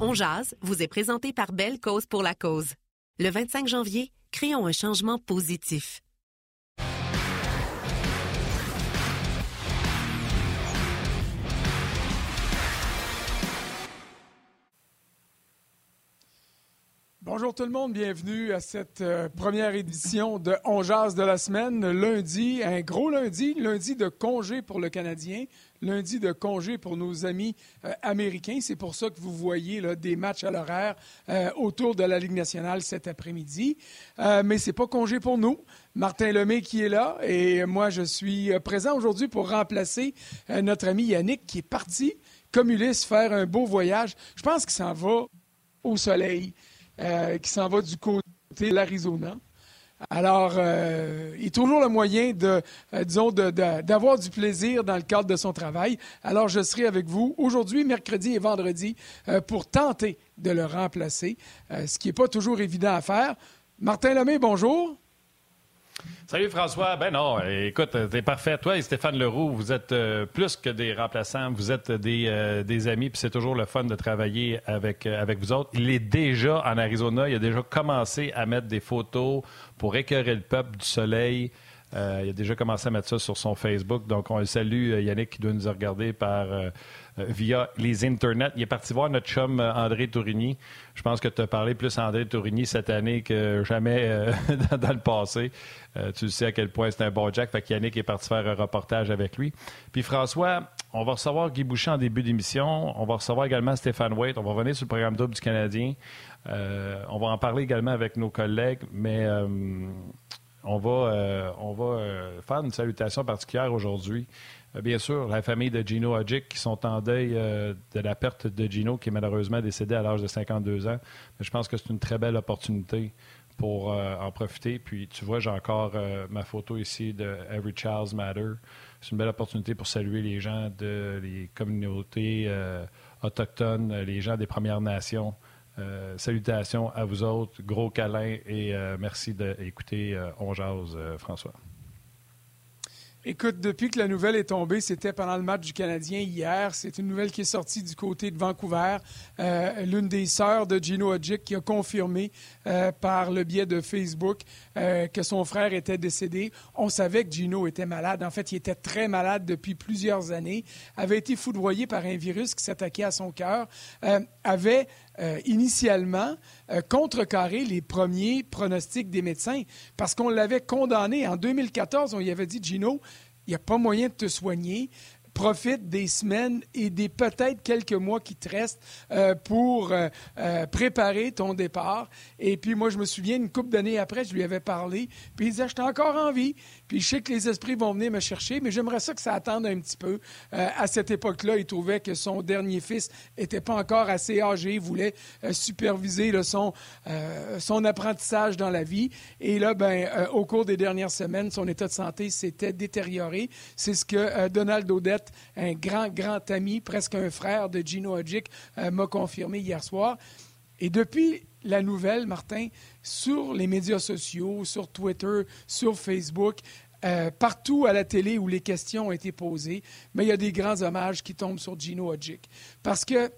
On Jazz vous est présenté par Belle Cause pour la Cause. Le 25 janvier, créons un changement positif. Bonjour tout le monde, bienvenue à cette euh, première édition de On Jazz de la semaine. Lundi, un gros lundi, lundi de congé pour le Canadien, lundi de congé pour nos amis euh, américains. C'est pour ça que vous voyez des matchs à l'horaire euh, autour de la Ligue nationale cet après-midi. mais c'est pas congé pour nous. Martin Lemay qui est là et moi je suis présent aujourd'hui pour remplacer notre ami Yannick qui est parti comme Ulysse faire un beau voyage. Je pense qu'il s'en va au soleil. Euh, qui s'en va du côté de l'Arizona. Alors, euh, il trouve toujours le moyen de, euh, disons, d'avoir du plaisir dans le cadre de son travail. Alors, je serai avec vous aujourd'hui, mercredi et vendredi pour tenter de le remplacer, ce qui n'est pas toujours évident à faire. Martin Lemay, bonjour. Salut François. Ben non, écoute, t'es parfait. Toi et Stéphane Leroux, vous êtes euh, plus que des remplaçants, vous êtes des, euh, des amis, puis c'est toujours le fun de travailler avec, euh, avec vous autres. Il est déjà en Arizona, il a déjà commencé à mettre des photos pour écœurer le peuple du soleil. Il a déjà commencé à mettre ça sur son Facebook. Donc, on le salue, Yannick, qui doit nous regarder par euh, via les internets. Il est parti voir notre chum euh, André Tourigny. Je pense que tu as parlé plus André Tourigny cette année que jamais euh, dans, le passé. tu sais à quel point c'est un bon Jack. Fait Yannick est parti faire un reportage avec lui. Puis François, on va recevoir Guy Boucher en début d'émission. On va recevoir également Stéphane Waite. On va revenir sur le programme double du Canadien. on va en parler également avec nos collègues, mais on va, on va faire une salutation particulière aujourd'hui euh, bien sûr, la famille de Gino Hadjic qui sont en deuil euh, de la perte de Gino, qui est malheureusement décédé à l'âge de 52 ans. Mais je pense que c'est une très belle opportunité pour euh, en profiter. Puis tu vois, j'ai encore ma photo ici de Every Child's Matter. C'est une belle opportunité pour saluer les gens de les communautés autochtones, les gens des Premières Nations. Salutations à vous autres, gros câlin et merci d'écouter On Jase, François. Écoute, depuis que la nouvelle est tombée, c'était pendant le match du Canadien hier. C'est une nouvelle qui est sortie du côté de Vancouver. Euh, l'une des sœurs de Gino Hodgick qui a confirmé euh, par le biais de Facebook euh, que son frère était décédé. On savait que Gino était malade. En fait, il était très malade depuis plusieurs années. Avait été foudroyé par un virus qui s'attaquait à son cœur. avait initialement contrecarré les premiers pronostics des médecins parce qu'on l'avait condamné en 2014. On lui avait dit, Gino, il n'y a pas moyen de te soigner profite des semaines et des peut-être quelques mois qui te restent euh, pour euh, euh, préparer ton départ. Et puis moi, je me souviens, une couple d'années après, je lui avais parlé, puis il disait, j'étais encore en vie, puis je sais que les esprits vont venir me chercher, mais j'aimerais ça que ça attende un petit peu. à cette époque-là, il trouvait que son dernier fils n'était pas encore assez âgé, il voulait superviser son, son apprentissage dans la vie. Et là, ben, au cours des dernières semaines, son état de santé s'était détérioré. C'est ce que Donald Odette un grand, grand ami, presque un frère de Gino Hodgick, euh, m'a confirmé hier soir. Et depuis la nouvelle, Martin, sur les médias sociaux, sur Twitter, sur Facebook, euh, partout à la télé où les questions ont été posées, mais il y a des grands hommages qui tombent sur Gino Hodgick. Parce que,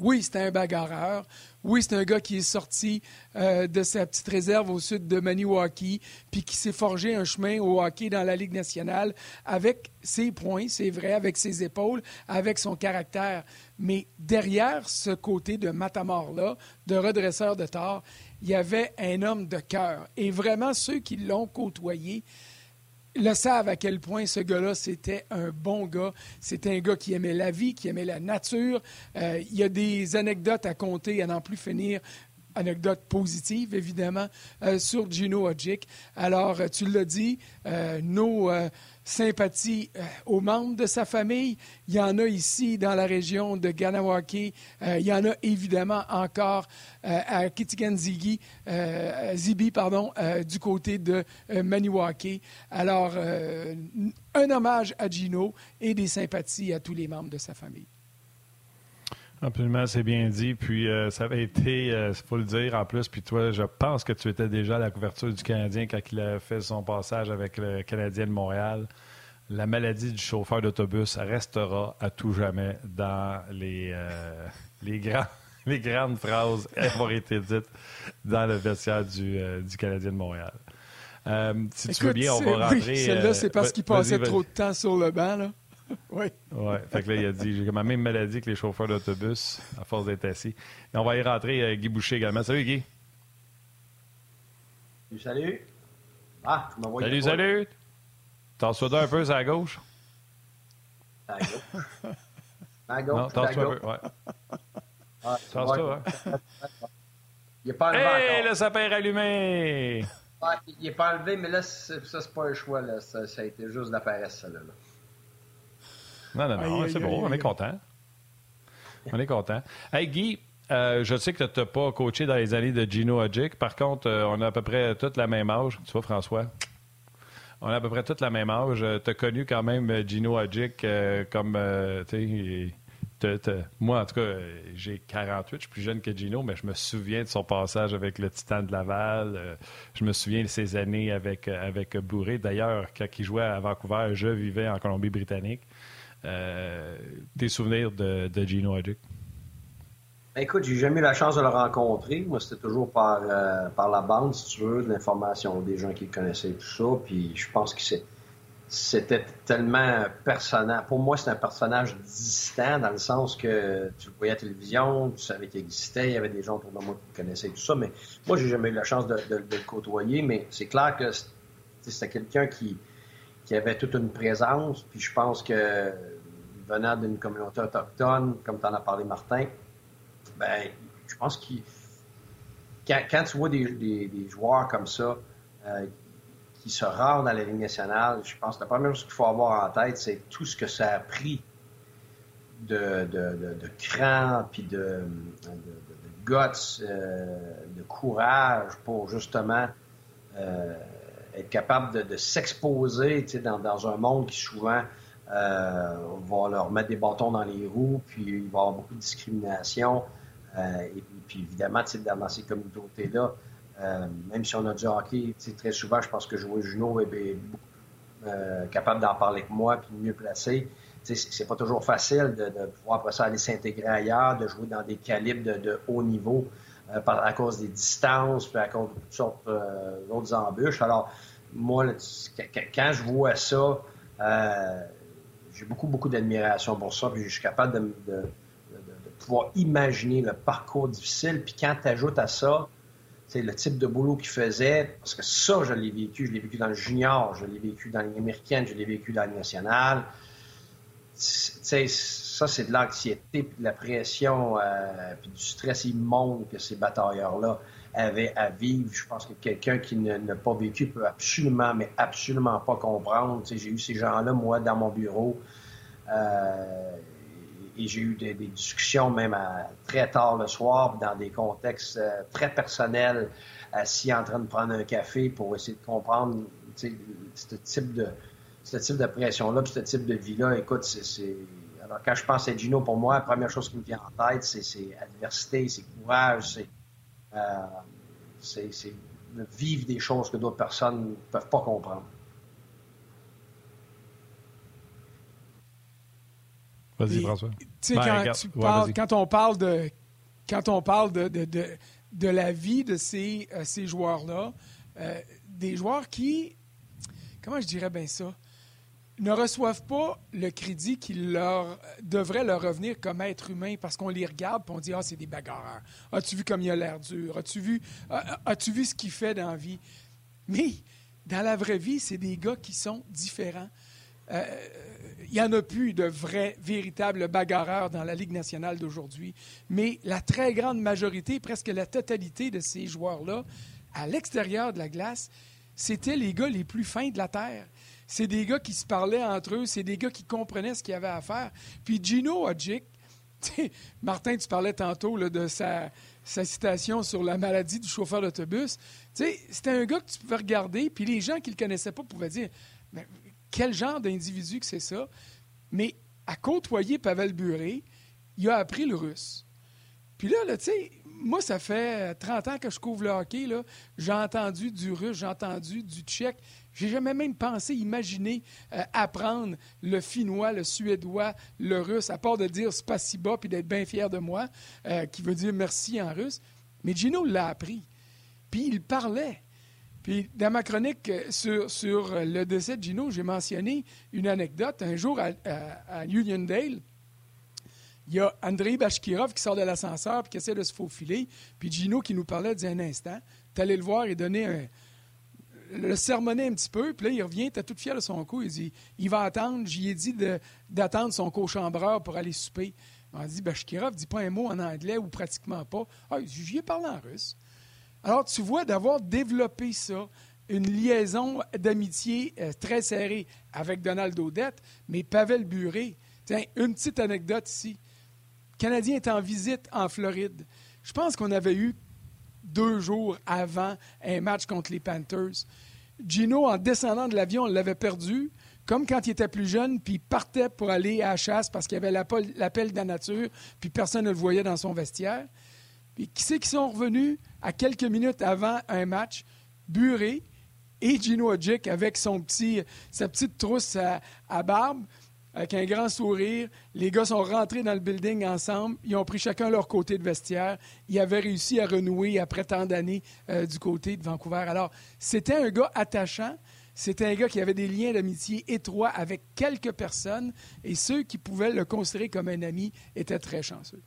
oui, c'était un bagarreur. Oui, c'est un gars qui est sorti euh, de sa petite réserve au sud de Maniwaki, puis qui s'est forgé un chemin au hockey dans la Ligue nationale avec ses points, c'est vrai, avec ses épaules, avec son caractère. Mais derrière ce côté de matamor-là, de redresseur de tort, il y avait un homme de cœur. Et vraiment, ceux qui l'ont côtoyé, le savent à quel point ce gars-là, c'était un bon gars. C'était un gars qui aimait la vie, qui aimait la nature. Euh, il y a des anecdotes à compter, à n'en plus finir. Anecdotes positives, évidemment, euh, sur Gino Hodgick. Alors, euh, tu l'as dit, nos sympathie euh, aux membres de sa famille. Il y en a ici dans la région de Ganawake. Euh, il y en a évidemment encore euh, à Kitigan Zibi, pardon, du côté de Maniwaki. Alors, un hommage à Gino et des sympathies à tous les membres de sa famille. Absolument, c'est bien dit. Puis ça avait été, il faut le dire en plus, puis toi, je pense que tu étais déjà à la couverture du Canadien quand il a fait son passage avec le Canadien de Montréal la maladie du chauffeur d'autobus restera à tout jamais dans les, euh, les, grands, les grandes phrases avoir été dites dans le vestiaire du, euh, du Canadien de Montréal. Euh, si tu veux bien, on va rentrer. Oui, celle-là, c'est parce qu'il passait trop de temps sur le banc, là. oui. Oui. Fait que là, il a dit j'ai comme la même maladie que les chauffeurs d'autobus, à force d'être assis. Et on va y rentrer Guy Boucher également. Salut, Guy. Salut. Ah, tu m'envoies Salut, salut. T'en sois un peu, c'est à gauche? À gauche. À gauche. Non, t'en un peu, ouais. Ah, toi hein? Il n'est pas enlevé hey, encore. le sapin est allumé! il n'est pas enlevé, mais là, ça, c'est pas un choix. Là. Ça, a été juste de la paresse, ça. Là, Non, non, non, c'est bon, on est content. On est content. Hey, Guy, euh, je sais que tu n'as pas coaché dans les années de Gino Adjic. Par contre, euh, on a à peu près toute la même âge. Tu vois, François? On a à peu près toute la même âge. Euh, tu as connu quand même Gino Adjic comme, tu sais, moi, en tout cas, j'ai 48, je suis plus jeune que Gino, mais je me souviens de son passage avec le Titan de Laval. je me souviens de ses années avec, avec Bourré. D'ailleurs, quand il jouait à Vancouver, je vivais en Colombie-Britannique. Tes souvenirs de, de Gino Adjic? Écoute, j'ai jamais eu la chance de le rencontrer. Moi, c'était toujours par, euh, par la bande, si tu veux, de l'information des gens qui le connaissaient et tout ça. Puis je pense que c'était tellement personnel. Pour moi, c'est un personnage distant dans le sens que tu le voyais à la télévision, tu savais qu'il existait, il y avait des gens autour de moi qui le connaissaient et tout ça. Mais moi, j'ai jamais eu la chance de, le côtoyer. Mais c'est clair que c'était quelqu'un qui, qui avait toute une présence. Puis je pense que venant d'une communauté autochtone, comme tu en as parlé, Martin, ben, je pense que quand, tu vois des, joueurs comme ça euh, qui se rendent à la Ligue nationale, je pense que la première chose qu'il faut avoir en tête, c'est tout ce que ça a pris de, de, de, cran, puis de, guts, euh, de courage pour justement euh, être capable de, s'exposer dans, dans, un monde qui souvent va leur mettre des bâtons dans les roues, puis il va y avoir beaucoup de discrimination. Euh, et, puis évidemment, dans ces communautés-là, euh, même si on a du hockey, très souvent, je pense que jouer Juno est euh, capable d'en parler que moi, puis mieux placé. C'est pas toujours facile de, pouvoir après ça aller s'intégrer ailleurs, de jouer dans des calibres de, haut niveau à cause des distances, puis à cause de toutes sortes d'autres embûches. Alors, moi, quand je vois ça, j'ai beaucoup, beaucoup d'admiration pour ça, puis je suis capable de pouvoir imaginer le parcours difficile. Puis quand tu ajoutes à ça, c'est le type de boulot qu'il faisait, parce que ça, je l'ai vécu. Je l'ai vécu dans le junior, je l'ai vécu dans l'américaine, je l'ai vécu dans le national. ça, c'est de l'anxiété, puis de la pression, euh, puis du stress immonde que ces batailleurs-là avaient à vivre. Je pense que quelqu'un qui n'a pas vécu peut absolument, mais absolument pas comprendre. J'ai eu ces gens-là, moi, dans mon bureau. Euh, et j'ai eu des, discussions même à, très tard le soir dans des contextes euh, très personnels, assis en train de prendre un café pour essayer de comprendre ce type de ce type de pression-là, ce type de vie-là. Écoute, c'est alors quand je pense à Gino, pour moi, la première chose qui me vient en tête, c'est adversité, c'est courage, c'est euh, vivre des choses que d'autres personnes ne peuvent pas comprendre. Vas-y, François. Ben, quand, on parle de quand on parle de, de, la vie de ces, euh, ces joueurs-là, euh, des joueurs qui, comment je dirais bien ça, ne reçoivent pas le crédit qui leur devrait leur revenir comme être humain parce qu'on les regarde et on dit ah c'est des bagarreurs. As-tu vu comme il a l'air dur? As-tu vu as-tu vu ce qu'il fait dans la vie? Mais dans la vraie vie, c'est des gars qui sont différents. Euh, il n'y en a plus de vrais, véritables bagarreurs dans la Ligue nationale d'aujourd'hui. Mais la très grande majorité, presque la totalité de ces joueurs-là, à l'extérieur de la glace, c'était les gars les plus fins de la Terre. C'est des gars qui se parlaient entre eux, c'est des gars qui comprenaient ce qu'il y avait à faire. Puis Gino Odjick, Martin, tu parlais tantôt de sa, citation sur la maladie du chauffeur d'autobus. C'était un gars que tu pouvais regarder, puis les gens qui ne le connaissaient pas pouvaient dire quel genre d'individu que c'est ça? Mais à côtoyer Pavel Buré, il a appris le russe. Puis là, moi, ça fait 30 ans que je couvre le hockey. J'ai entendu du russe, j'ai entendu du tchèque. J'ai jamais même pensé, imaginer euh, apprendre le finnois, le suédois, le russe, à part de dire spasiba puis d'être bien fier de moi, euh, qui veut dire merci en russe. Mais Gino l'a appris. Puis il parlait. Puis dans ma chronique euh, sur, sur le décès de Gino, j'ai mentionné une anecdote. Un jour à, Uniondale, il y a Andrei Bashkirov qui sort de l'ascenseur puis qui essaie de se faufiler. Puis Gino qui nous parlait dit un instant. Tu allé le voir et donner un, le sermonner un petit peu, puis là, il revient, t'es tout fier de son coup. Il dit il va attendre. J'y ai dit d'attendre son cochambreur pour aller souper. On dit Bashkirov dit pas un mot en anglais ou pratiquement pas. Ah, j'y ai parlé en russe. Alors, tu vois, d'avoir développé ça, une liaison d'amitié euh, très serrée avec Donald Odette, mais Pavel Buré. Tiens, une petite anecdote ici. Le Canadien est en visite en Floride. Je pense qu'on avait eu deux jours avant un match contre les Panthers. Gino, en descendant de l'avion, l'avait perdu, comme quand il était plus jeune, puis il partait pour aller à la chasse parce qu'il avait l'appel de la nature, puis personne ne le voyait dans son vestiaire. Puis qui c'est qui sont revenus à quelques minutes avant un match? Buré et Gino Odjick avec son petit, sa petite trousse à barbe avec un grand sourire. Les gars sont rentrés dans le building ensemble. Ils ont pris chacun leur côté de vestiaire. Ils avaient réussi à renouer après tant d'années euh, du côté de Vancouver. Alors, c'était un gars attachant. C'était un gars qui avait des liens d'amitié étroits avec quelques personnes et ceux qui pouvaient le considérer comme un ami étaient très chanceux.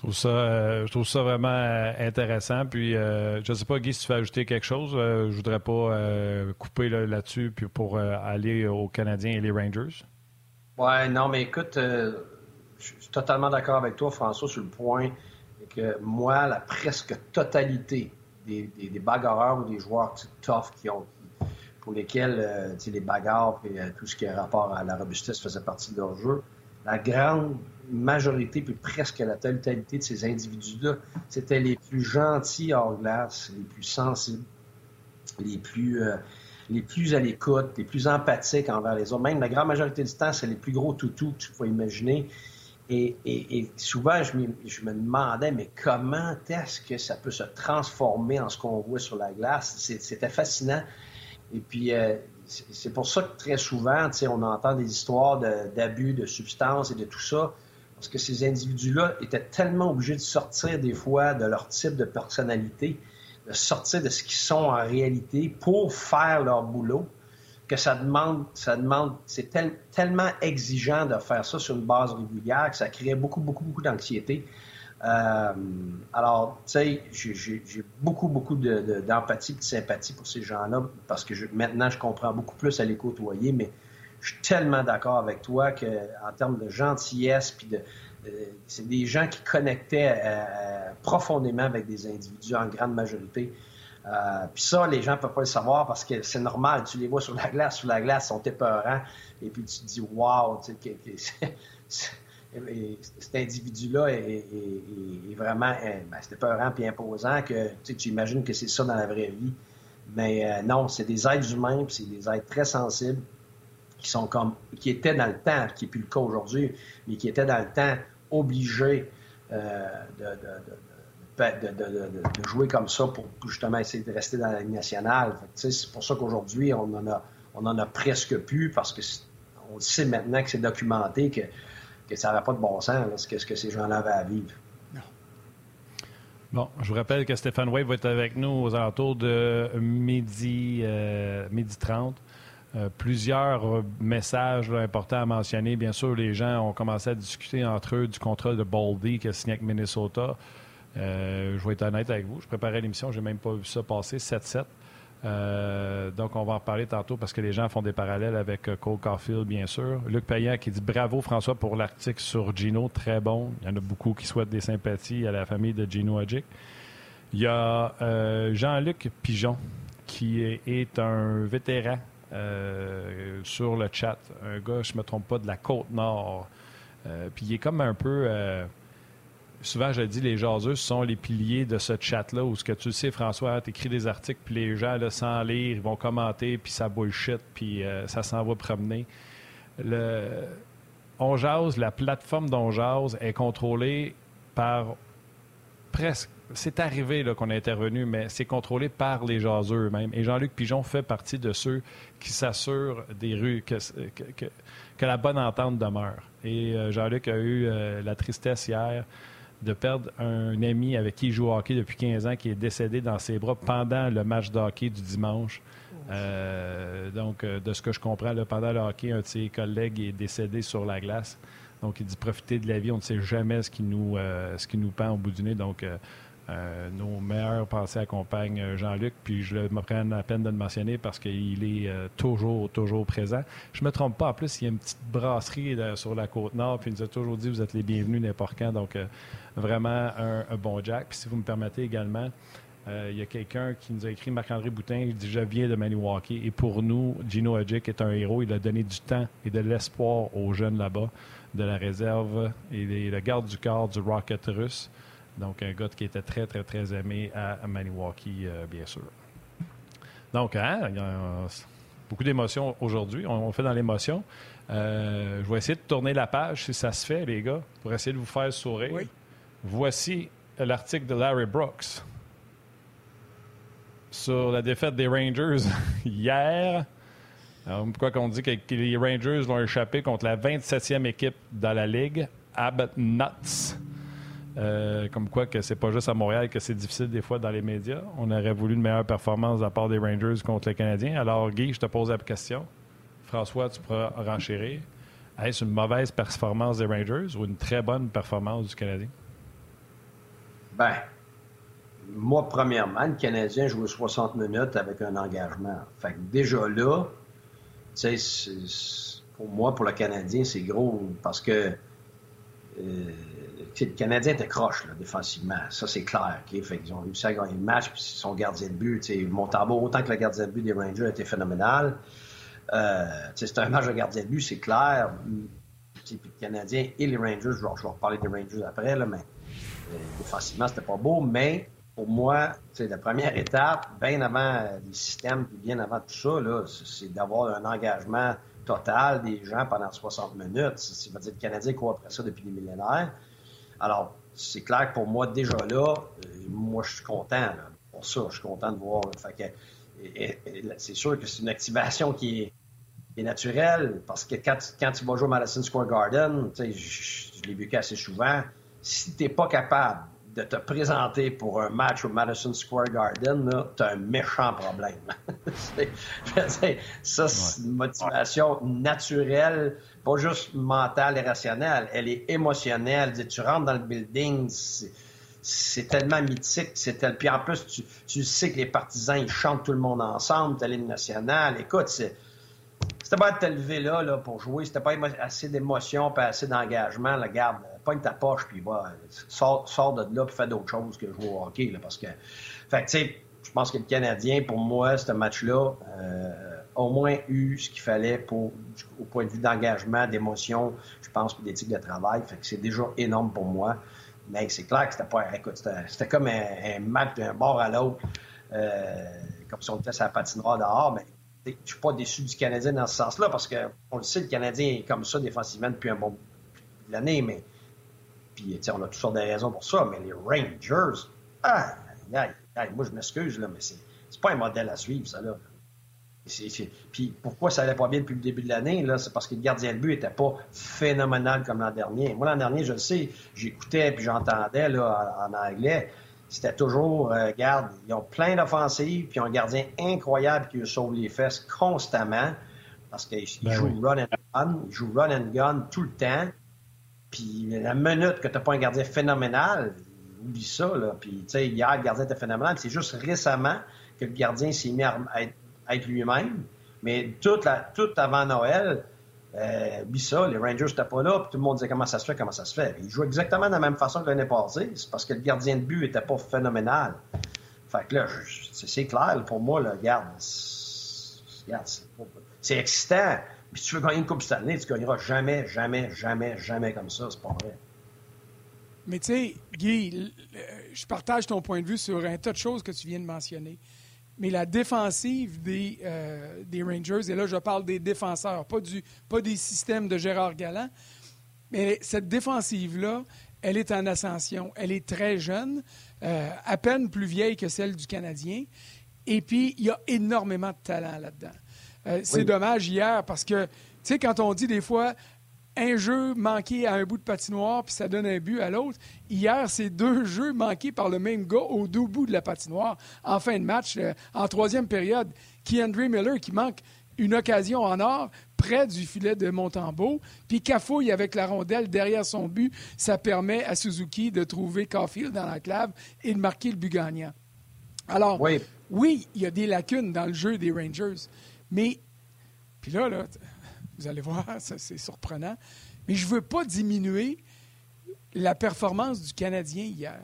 Je trouve ça, euh, je trouve ça vraiment euh, intéressant. Puis, euh, je ne sais pas, Guy, si tu veux ajouter quelque chose. je voudrais pas couper là-dessus puis pour aller aux Canadiens et les Rangers. Ouais, non, mais écoute, je suis totalement d'accord avec toi, François, sur le point que moi, la presque totalité des, des, bagarreurs ou des joueurs tough qui ont, pour lesquels les bagarres et tout ce qui est rapport à la robustesse faisait partie de leur jeu, la grande majorité, puis presque la totalité de ces individus-là, c'était les plus gentils hors glace, les plus sensibles, les plus, euh, les plus à l'écoute, les plus empathiques envers les autres. Même la grande majorité du temps, c'est les plus gros toutous que tu peux imaginer. Et, souvent, je, me demandais, mais comment est-ce que ça peut se transformer en ce qu'on voit sur la glace? C'était fascinant. Et puis, euh, c'est pour ça que très souvent, on entend des histoires d'abus de, substances et de tout ça, parce que ces individus-là étaient tellement obligés de sortir des fois de leur type de personnalité, de sortir de ce qu'ils sont en réalité pour faire leur boulot, que ça demande, ça demande, c'est tellement exigeant de faire ça sur une base régulière que ça crée beaucoup, beaucoup, beaucoup d'anxiété. Euh, alors, tu sais, j'ai beaucoup, beaucoup d'empathie et de sympathie pour ces gens-là parce que maintenant, je comprends beaucoup plus à les côtoyer, mais je suis tellement d'accord avec toi qu'en termes de gentillesse, puis de, c'est des gens qui connectaient euh, profondément avec des individus en grande majorité. Euh, puis ça, les gens ne peuvent pas le savoir parce que c'est normal. Tu les vois sur la glace, sur la glace, ils sont épeurants. Et puis tu te dis, wow, cet individu-là est, vraiment ben, c'est épeurant et imposant que tu imagines que c'est ça dans la vraie vie. Mais euh, non, c'est des êtres humains, c'est des êtres très sensibles qui sont comme qui étaient dans le temps, qui n'est plus le cas aujourd'hui, mais qui étaient dans le temps obligés euh, de, jouer comme ça pour justement essayer de rester dans la Ligue nationale. C'est pour ça qu'aujourd'hui, on en a on en a presque plus parce que on sait maintenant que c'est documenté que, que ça n'avait pas de bon sens que, ce que ces gens-là avaient à vivre. Bon, je vous rappelle que Stéphane Wade va être avec nous aux alentours de midi, euh, midi 30. Euh, plusieurs euh, messages importants à mentionner. Bien sûr, les gens ont commencé à discuter entre eux du contrat de Baldy qui a signé avec Minnesota. Euh, je vais être honnête avec vous. Je préparais l'émission, j'ai même pas vu ça passer. 7-7. donc, on va en parler tantôt parce que les gens font des parallèles avec Cole Caulfield, bien sûr. Luc Payan qui dit bravo François pour l'article sur Gino, très bon. Il y en a beaucoup qui souhaitent des sympathies à la famille de Gino Adjic. Il y a Jean-Luc Pigeon qui est un vétéran euh, sur le chat. Un gars, je ne me trompe pas, de la Côte-Nord. Euh, puis il est comme un peu. Euh, souvent, je le dis, les jaseux sont les piliers de ce chat-là où ce que tu sais, François, tu écris des articles, puis les gens, là, sans lire, ils vont commenter, puis ça bullshit, puis ça s'en va promener. Le... On Jase, la plateforme d'On Jase est contrôlée par presque. C'est arrivé qu'on est intervenu, mais c'est contrôlé par les jaseux eux-mêmes. Et Jean-Luc Pigeon fait partie de ceux qui s'assurent des rues, que, la bonne entente demeure. Et euh, Jean-Luc a eu euh, la tristesse hier de perdre un ami avec qui il joue au hockey depuis 15 ans, qui est décédé dans ses bras pendant le match de hockey du dimanche. Euh, donc, de ce que je comprends, pendant le hockey, un de ses collègues est décédé sur la glace. Donc, il dit profiter de la vie, on ne sait jamais ce qui nous, ce qui nous pend au bout du nez. Donc, nos meilleurs pensées accompagnent euh, Jean-Luc, puis je me prends la peine de le mentionner parce qu'il est euh, toujours, toujours présent. Je me trompe pas, en plus, il y a une petite brasserie sur la côte nord, puis il nous a toujours dit vous êtes les bienvenus n'importe quand. Donc, vraiment un, bon Jack. Puis si vous me permettez également, il y a quelqu'un qui nous a écrit, Marc-André Boutin, il dit Je viens de Maniwaki. Et pour nous, Gino Adjic est un héros. Il a donné du temps et de l'espoir aux jeunes là-bas, de la réserve. Il est le garde du corps du Rocket russe. Donc, un gars qui était très, très, très aimé à Maniwaki, euh, bien sûr. Donc, hein, il y a beaucoup d'émotions aujourd'hui. On, fait dans l'émotion. Euh, je vais essayer de tourner la page, si ça se fait, les gars, pour essayer de vous faire sourire. Voici l'article de Larry Brooks sur la défaite des Rangers hier. pourquoi qu'on dit que les Rangers l'ont échappé contre la 27e équipe dans la Ligue, Abbott Nuts. Euh, comme quoi que c'est pas juste à Montréal que c'est difficile des fois dans les médias. On aurait voulu une meilleure performance de la part des Rangers contre les Canadiens. Alors, Guy, je te pose la question. François, tu pourras renchérir. Est-ce une mauvaise performance des Rangers ou une très bonne performance du Canadien? Ben, moi, premièrement, le Canadien jouait 60 minutes avec un engagement. Fait que déjà là, pour moi, pour le Canadien, c'est gros parce que euh, le Canadien était croche défensivement, ça c'est clair. Fait ils ont réussi à gagner le match, puis son gardien de but, Montembeau, autant que le gardien de but des Rangers était phénoménal. Euh, c'est un match de gardien de but, c'est clair. Puis le Canadien et les Rangers, je vais, reparler des Rangers après, mais euh, défensivement, c'était pas beau, mais pour moi, la première étape, bien avant les systèmes, puis bien avant tout ça, c'est d'avoir un engagement total des gens pendant 60 minutes. Ça veut dire que le Canadien court après ça depuis des millénaires. Alors, c'est clair que pour moi, déjà là, euh, moi, je suis content. Pour ça, je suis content de voir. c'est sûr que c'est une activation qui est, naturelle parce que quand, tu vas jouer au Madison Square Garden, je, je l'ai vu assez souvent, si tu n'es pas capable de te présenter pour un match au Madison Square Garden, tu as un méchant problème. ça, c'est une motivation naturelle, pas juste mentale et rationnelle, elle est émotionnelle. Tu rentres dans le building, c'est tellement mythique, c'est tel... puis en plus, tu, tu, sais que les partisans, ils chantent tout le monde ensemble, t'as l'hymne national. Écoute, c'est c'était pas de te lever là, là pour jouer, c'était pas assez d'émotion, pas assez d'engagement. Garde, pogne ta poche, puis va, sors, de là, puis fais d'autres choses que jouer au hockey. Là, parce que, fait tu sais, je pense que le Canadien, pour moi, ce match-là, euh, au moins eu ce qu'il fallait pour, au point de vue d'engagement, d'émotion, je pense, puis d'éthique de travail. Fait que c'est déjà énorme pour moi. Mais c'est clair que c'était pas. Écoute, c'était comme un, match d'un bord à l'autre, euh, comme si on était sur la patinoire dehors. Mais je suis pas déçu du Canadien dans ce sens-là, parce qu'on le sait, le Canadien est comme ça défensivement depuis un bon l'année, mais puis on a toutes sortes de raisons pour ça, mais les Rangers, ah, moi je m'excuse, là, mais c'est pas un modèle à suivre, ça là. Puis pourquoi ça allait pas bien depuis le début de l'année, là, c'est parce que le gardien de but était pas phénoménal comme l'an dernier. Moi, l'an dernier, je le sais, j'écoutais puis j'entendais là, en anglais c'était toujours, euh, regarde, ils ont plein d'offensives, puis ils ont un gardien incroyable qui sauve les fesses constamment, parce qu'ils ben jouent run and gun, ils jouent run and gun tout le temps. Puis la minute que tu n'as pas un gardien phénoménal, oublie ça, là. Puis, tu sais, hier, le gardien était phénoménal. C'est juste récemment que le gardien s'est mis à être, lui-même. Mais tout avant Noël, euh, ça, les Rangers n'étaient pas là, puis tout le monde disait comment ça se fait, comment ça se fait? Ils jouent exactement de la même façon que l'année passée, c'est parce que le gardien de but n'était pas phénoménal. Fait que là, c'est clair, pour moi, là, regarde, c'est excitant. Si tu veux gagner une Coupe Stanley, tu gagneras jamais, jamais, jamais, jamais comme ça, c'est pas vrai. Mais tu sais, Guy, je partage ton point de vue sur un tas de choses que tu viens de mentionner mais la défensive des, euh, des Rangers, et là je parle des défenseurs, pas, du, pas des systèmes de Gérard Galland, Mais cette défensive-là, elle est en ascension. Elle est très jeune, euh, à peine plus vieille que celle du Canadien. Et puis, il y a énormément de talent là-dedans. Euh, c'est dommage hier parce que, tu sais, quand on dit des fois un jeu manqué à un bout de patinoire puis ça donne un but à l'autre, hier, c'est deux jeux manqués par le même gars au deux bouts de la patinoire en fin de match, euh, en troisième période. Keandre Miller qui manque une occasion en or près du filet de Montembeau, puis cafouille avec la rondelle derrière son but, ça permet à Suzuki de trouver Caulfield dans la clave et de marquer le but gagnant. Alors, oui. oui, il y a des lacunes dans le jeu des Rangers, mais, puis là, là vous allez voir, ça c'est surprenant, mais je ne veux pas diminuer la performance du Canadien hier.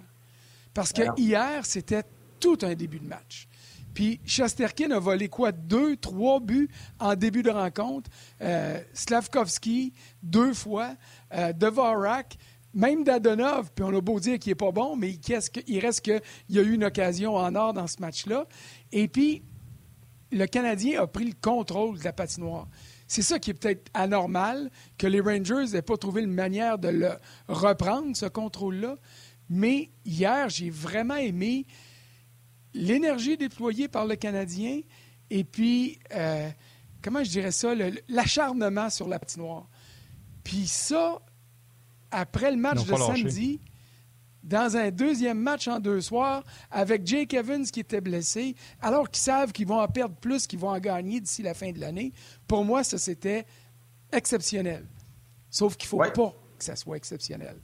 Parce que hier, c'était tout un début de match. Puis Chesterkin a volé quoi? Deux, trois buts en début de rencontre. Euh, Slavkovski, deux fois. Euh, Devorak, même Dadonov, puis on a beau dire qu'il n'est pas bon, mais il reste qu'il y a eu une occasion en or dans ce match-là. Et puis, le Canadien a pris le contrôle de la patinoire. C'est ça qui est peut-être anormal, que les Rangers n'aient pas trouvé une manière de le reprendre, ce contrôle-là. Mais hier, j'ai vraiment aimé l'énergie déployée par le Canadien et puis, euh, comment je dirais ça, l'acharnement sur la patinoire. Puis ça, après le match de samedi, dans un deuxième match en deux soirs, avec Jake Evans qui était blessé, alors qu'ils savent qu'ils vont en perdre plus qu'ils vont en gagner d'ici la fin de l'année, pour moi, ça, c'était exceptionnel. Sauf qu'il ne faut pas que ça soit exceptionnel.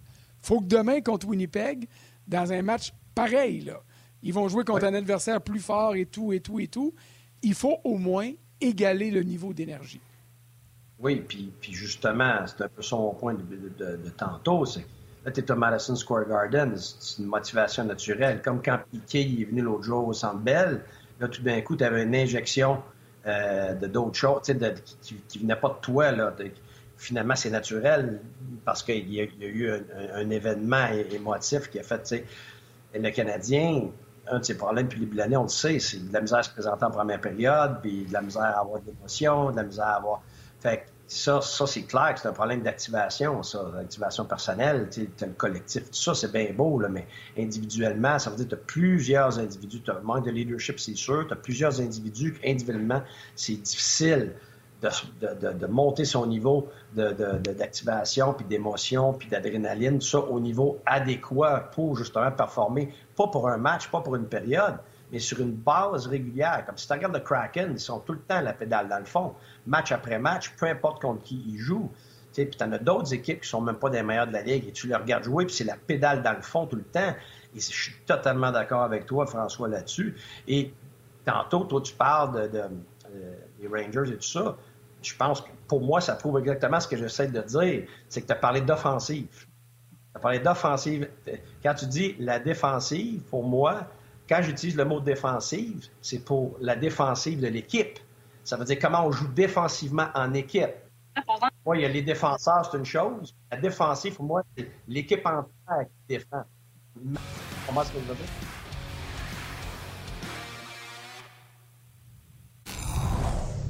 Il faut que demain, contre Winnipeg, dans un match pareil, là, ils vont jouer contre un adversaire plus fort et tout, et tout, et tout. Il faut au moins égaler le niveau d'énergie. Oui, puis, puis justement, c'est un peu son point de, de, tantôt. C'est, là, tu es au Madison Square Garden, c'est une motivation naturelle. Comme quand Piquet est venu l'autre jour au Centre Bell, là, tout d'un coup, tu avais une injection euh, de d'autres choses qui, ne venaient pas de toi. Là, finalement, c'est naturel parce qu'il y, a eu un, événement émotif qui a fait, le Canadien, un de ses problèmes depuis le début de l'année, on le sait, c'est de la misère à se présenter en première période, puis de la misère à avoir de l'émotion, de la misère à avoir. Fait ça, ça c'est clair que c'est un problème d'activation, ça, d'activation personnelle, tu le collectif, tout ça, c'est bien beau, mais individuellement, ça veut dire que tu as plusieurs individus, tu as un manque de leadership, c'est sûr, tu as plusieurs individus, individuellement, c'est difficile de, monter son niveau d'activation, puis d'émotion, puis d'adrénaline, tout ça au niveau adéquat pour justement performer, pas pour un match, pas pour une période, mais sur une base régulière. Comme si tu regardes le Kraken, ils sont tout le temps la pédale dans le fond, match après match, peu importe contre qui ils jouent. Puis tu en as d'autres équipes qui sont même pas des meilleures de la Ligue et tu les regardes jouer, puis c'est la pédale dans le fond tout le temps. Et je suis totalement d'accord avec toi, François, là-dessus. Et tantôt, toi, tu parles euh, des Rangers et tout ça je pense que pour moi, ça prouve exactement ce que j'essaie de dire. C'est que tu as parlé d'offensive. Tu as parlé d'offensive. Quand tu dis la défensive, pour moi, quand j'utilise le mot défensive, c'est pour la défensive de l'équipe. Ça veut dire comment on joue défensivement en équipe. Moi, il y a les défenseurs, c'est une chose. La défensive, pour moi, c'est l'équipe entière qui défend. Comment est-ce que je veux dire?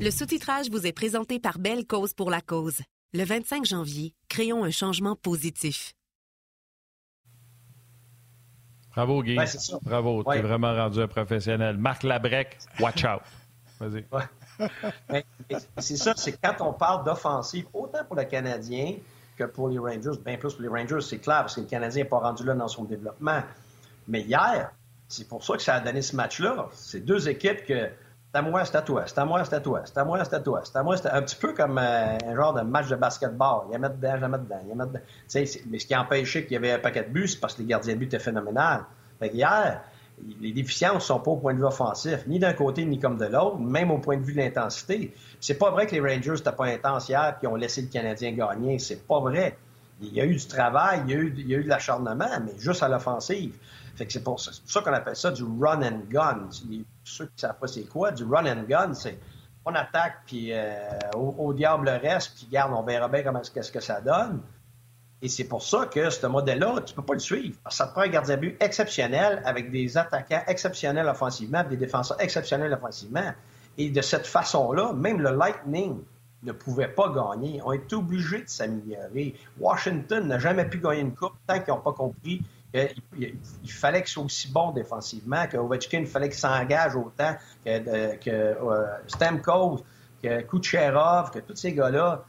Le sous-titrage vous est présenté par Belle Cause pour la cause. Le 25 janvier, créons un changement positif. Bravo, Guy. Bravo, tu es vraiment rendu un professionnel. Marc Labrec, watch out. Vas-y. c'est ça, c'est quand on parle d'offensive, autant pour le Canadien que pour les Rangers, bien plus pour les Rangers, c'est clair, parce que le Canadien n'est pas rendu là dans son développement. Mais hier, c'est pour ça que ça a donné ce match-là. C'est deux équipes que c'est à moi, c'est à toi, c'est à moi, c'est à toi, c'est à moi, c'est à toi, c'est à moi, c'est un petit peu comme euh, un genre de match de basketball. Il y a mettre dedans, il y a mettre dedans, il y a mettre dedans. mais ce qui a empêché qu'il y avait un paquet de buts, c'est parce que les gardiens de but étaient phénoménales. Fait hier, les déficiences ne sont pas au point de vue offensif, ni d'un côté ni comme de l'autre, même au point de vue de l'intensité. C'est pas vrai que les Rangers n'étaient pas intenses hier et ont laissé le Canadien gagner. C'est pas vrai. Il y a eu du travail, il y a eu, il y a eu de l'acharnement, mais juste à l'offensive. Fait que c'est pour, ça, qu'on appelle ça du run and gun. Ceux qui savent pas c'est quoi, du run and gun, c'est on attaque, puis euh, au, diable le reste, puis garde, on verra bien comment, qu'est-ce que ça donne. Et c'est pour ça que ce modèle-là, tu ne peux pas le suivre. Ça te prend un gardien but exceptionnel avec des attaquants exceptionnels offensivement, des défenseurs exceptionnels offensivement. Et de cette façon-là, même le Lightning, ne pouvaient pas gagner. On est obligé de s'améliorer. Washington n'a jamais pu gagner une coupe tant qu'ils n'ont pas compris qu'il fallait qu'ils soient aussi bons défensivement, que Ovechkin, il fallait qu'il s'engage autant que, que euh, Stamkos, que Kucherov, que tous ces gars-là.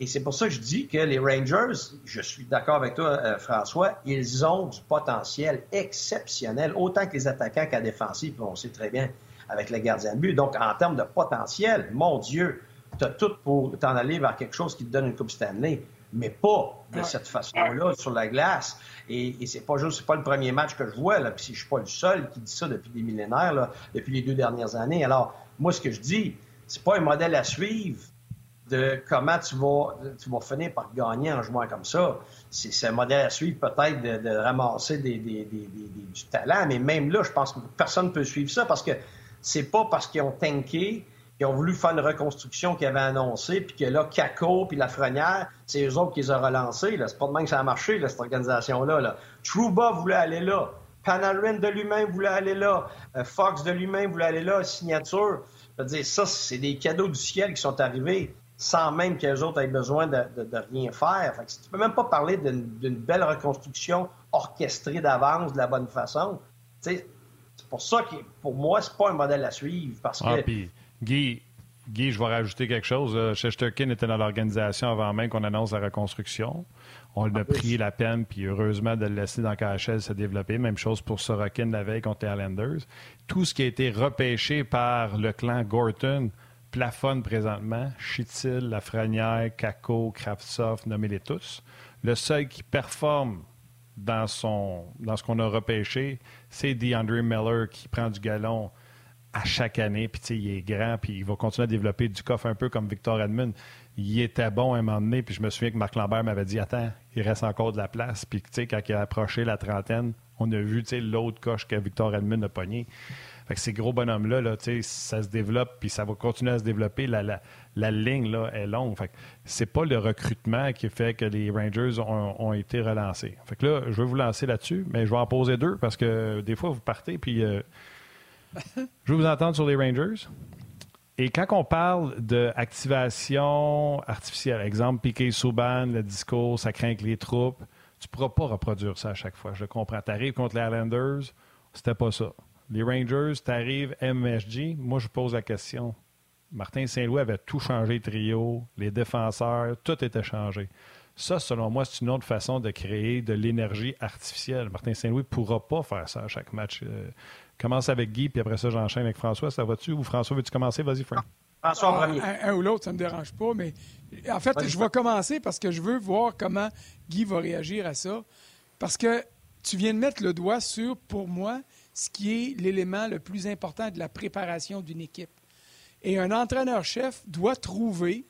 Et c'est pour ça que je dis que les Rangers, je suis d'accord avec toi, euh, François, ils ont du potentiel exceptionnel, autant que les attaquants qu'à défensif, on sait très bien avec les gardiens de but. Donc, en termes de potentiel, mon Dieu, tu as tout pour t'en aller vers quelque chose qui te donne une Coupe Stanley, mais pas de cette façon-là sur la glace. Et, et c'est pas juste, c'est pas le premier match que je vois, là, puis je suis pas le seul qui dit ça depuis des millénaires, là, depuis les deux dernières années. Alors, moi, ce que je dis, c'est pas un modèle à suivre de comment tu vas, tu vas finir par gagner en jouant comme ça. C'est un modèle à suivre peut-être de, ramasser des, du talent, mais même là, je pense que personne ne peut suivre ça parce que c'est pas parce qu'ils ont tanké qu'ils ont voulu faire une reconstruction qu'ils avaient annoncée, puis que là, Caco puis Lafrenière, c'est eux autres qui les ont relancés. C'est pas de même que ça a marché, cette organisation-là. Là. Trouba voulait aller là. Panarin de lui-même voulait aller là. Euh, Fox de lui-même voulait aller là. Signature. Je veux dire, ça, c'est des cadeaux du ciel qui sont arrivés sans même que les autres aient besoin de, rien faire. Fait que tu peux même pas parler d'une belle reconstruction orchestrée d'avance de la bonne façon. C'est pour ça que, pour moi, c'est pas un modèle à suivre. Parce ah, que... Guy, Guy, je vais rajouter quelque chose. Chesterkin était dans l'organisation avant même qu'on annonce la reconstruction. On a ah, pris la peine, puis heureusement, de le laisser dans KHL se développer. Même chose pour Sorokin la veille contre les Islanders. Tout ce qui a été repêché par le clan Gorton plafonne présentement. Chitil, Lafrenière, Kako, Kraftsoft, nommez-les tous. Le seul qui performe dans, son, dans ce qu'on a repêché, c'est DeAndre Miller qui prend du galon à chaque année. Puis, il est grand, puis il va continuer à développer du coffre un peu comme Victor Edmund. Il était bon à un moment donné, puis je me souviens que Marc Lambert m'avait dit Attends, il reste encore de la place. Puis, tu sais, quand il a approché la trentaine, on a vu l'autre coche que Victor Edmund a pogné. Fait que ces gros bonhommes-là, là, ça se développe, puis ça va continuer à se développer. La, la, ligne là, est longue. Fait c'est pas le recrutement qui fait que les Rangers ont, ont, été relancés. Fait que là, je vais vous lancer là-dessus, mais je vais en poser deux parce que des fois, vous partez, puis euh, je veux vous entendre sur les Rangers. Et quand on parle d'activation artificielle, exemple Piquet Souban, le discours, ça craint que les troupes, tu ne pourras pas reproduire ça à chaque fois. Je comprends. Tu arrives contre les Islanders, c'était pas ça. Les Rangers, tu arrives MSG, moi je pose la question. Martin Saint-Louis avait tout changé, trio, les défenseurs, tout était changé. Ça, selon moi, c'est une autre façon de créer de l'énergie artificielle. Martin Saint-Louis ne pourra pas faire ça à chaque match. Commence avec Guy, puis après ça, j'enchaîne avec François. Ça va-tu? Ou François, veux-tu commencer? Vas-y, Frank. François en premier. Un, ou l'autre, ça ne me dérange pas, mais en fait, je vais commencer parce que je veux voir comment Guy va réagir à ça. Parce que tu viens de mettre le doigt sur, pour moi, ce qui est l'élément le plus important de la préparation d'une équipe. Et un entraîneur-chef doit trouver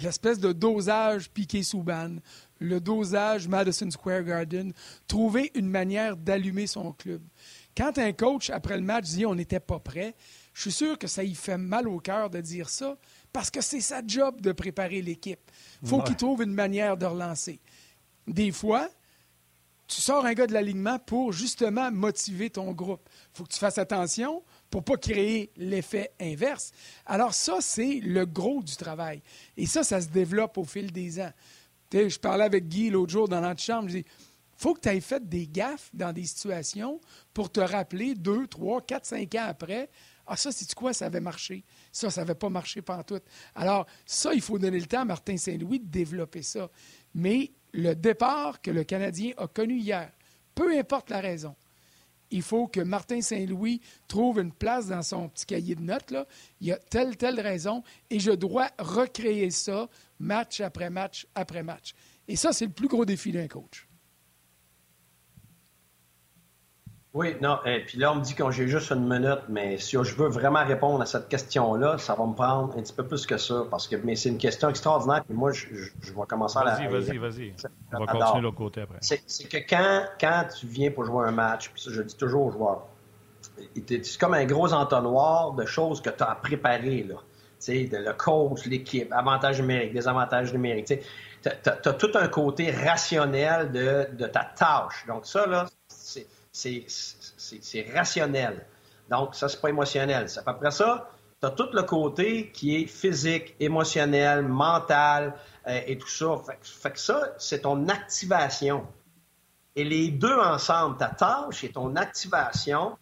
l'espèce de dosage piqué Souban, le dosage Madison Square Garden, trouver une manière d'allumer son club. Quand un coach, après le match, dit on n'était pas prêt, je suis sûr que ça y fait mal au cœur de dire ça, parce que c'est sa job de préparer l'équipe. Il faut qu'il trouve une manière de relancer. Des fois, tu sors un gars de l'alignement pour justement motiver ton groupe. Il faut que tu fasses attention pour pas créer l'effet inverse. Alors ça, c'est le gros du travail. Et ça, ça se développe au fil des ans. je parlais avec Guy l'autre jour dans l'antichambre, je dis, faut que tu aies fait des gaffes dans des situations pour te rappeler deux, trois, quatre, cinq ans après, ah, ça, c'est quoi, ça avait marché. Ça, ça n'avait pas marché tout. Alors, ça, il faut donner le temps à Martin Saint-Louis de développer ça. Mais le départ que le Canadien a connu hier, peu importe la raison, il faut que Martin Saint-Louis trouve une place dans son petit cahier de notes. Là. Il y a telle, telle raison, et je dois recréer ça match après match après match. Et ça, c'est le plus gros défi d'un coach. Oui, non, et puis là, on me dit que j'ai juste une minute, mais si je veux vraiment répondre à cette question-là, ça va me prendre un petit peu plus que ça, parce que mais c'est une question extraordinaire, puis moi, je, je, vais commencer à la... Vas-y, vas-y, vas-y. On va continuer l'autre côté après. C'est que quand, quand tu viens pour jouer un match, puis ça, je dis toujours aux joueurs, c'est comme un gros entonnoir de choses que tu as préparées, là. Tu sais, le coach, l'équipe, avantages numériques, désavantages numériques, tu as, as, tout un côté rationnel de, de ta tâche. Donc ça, là, c'est rationnel. Donc, ça, c'est pas émotionnel. Après ça, tu as tout le côté qui est physique, émotionnel, mental euh, et tout ça. Fait, que ça, c'est ton activation. Et les deux ensemble, ta tâche et ton activation,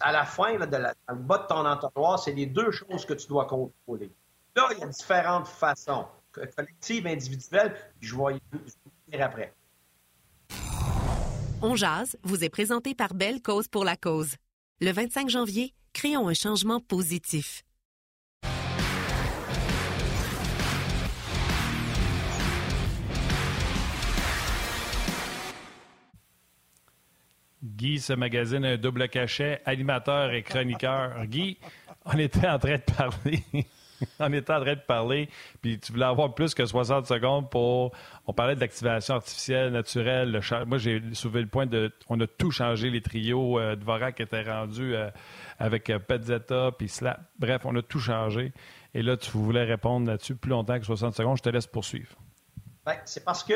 à la fin, là, de la, dans le bas de ton entonnoir, c'est les deux choses que tu dois contrôler. Là, il y a différentes façons, collectives, individuelles, puis je vais y venir après. On jase vous est présenté par Belle Cause pour la cause. Le 25 janvier, créons un changement positif. Guy ce magazine un double cachet, animateur et chroniqueur. Guy, on était en train de parler. on était en train de parler, puis tu voulais avoir plus que 60 secondes pour. On parlait de l'activation artificielle, naturelle. Moi, j'ai soulevé le point de. On a tout changé, les trios. Euh, Dvorak était rendu euh, avec euh, Petzetta, puis Slap. Bref, on a tout changé. Et là, tu voulais répondre là-dessus plus longtemps que 60 secondes. Je te laisse poursuivre. Ben, c'est parce que,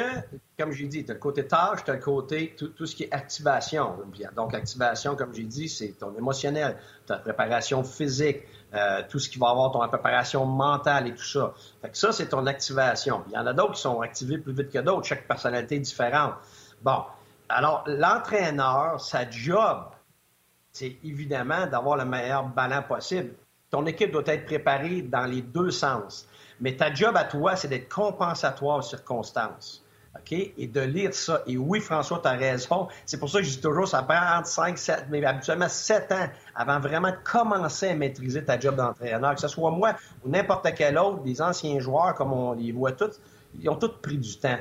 comme j'ai dit, tu as le côté tâche, tu as le côté tout, ce qui est activation. Donc, activation, comme j'ai dit, c'est ton émotionnel, ta préparation physique, euh, tout ce qui va avoir ton préparation mentale et tout ça. Fait ça, c'est ton activation. Il y en a d'autres qui sont activés plus vite que d'autres. Chaque personnalité est différente. Bon. Alors, l'entraîneur, sa job, c'est évidemment d'avoir le meilleur ballon possible. Ton équipe doit être préparée dans les deux sens. Mais ta job à toi, c'est d'être compensatoire aux circonstances. Et de lire ça. Et oui, François, tu as raison. C'est pour ça que je dis toujours, ça prend entre 5, 7, mais habituellement 7 ans avant vraiment de commencer à maîtriser ta job d'entraîneur. Que ce soit moi ou n'importe quel autre, des anciens joueurs, comme on les voit tous, ils ont tous pris du temps.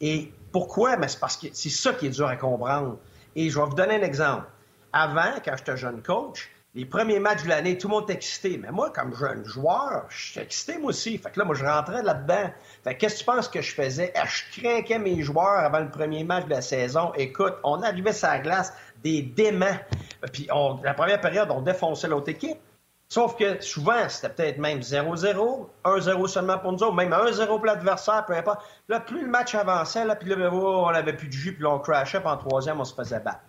Et pourquoi? Mais c'est parce que c'est ça qui est dur à comprendre. Et je vais vous donner un exemple. Avant, quand j'étais jeune coach, les premiers matchs de l'année, tout le monde est excité. Mais moi, comme jeune joueur, je suis excité moi aussi. Fait que là, moi, je rentrais là-dedans. Fait qu'est-ce que tu penses que je faisais? Ah, je craquais mes joueurs avant le premier match de la saison. Écoute, on arrivait sur la glace des déments. Puis la première période, on défonçait l'autre équipe. Sauf que souvent, c'était peut-être même 0-0, 1-0 seulement pour nous autres, même 1-0 pour l'adversaire, peu importe. Là, plus le match avançait, là, puis là, oh, on avait plus de jus, puis là, on crashait, puis en troisième, on se faisait battre.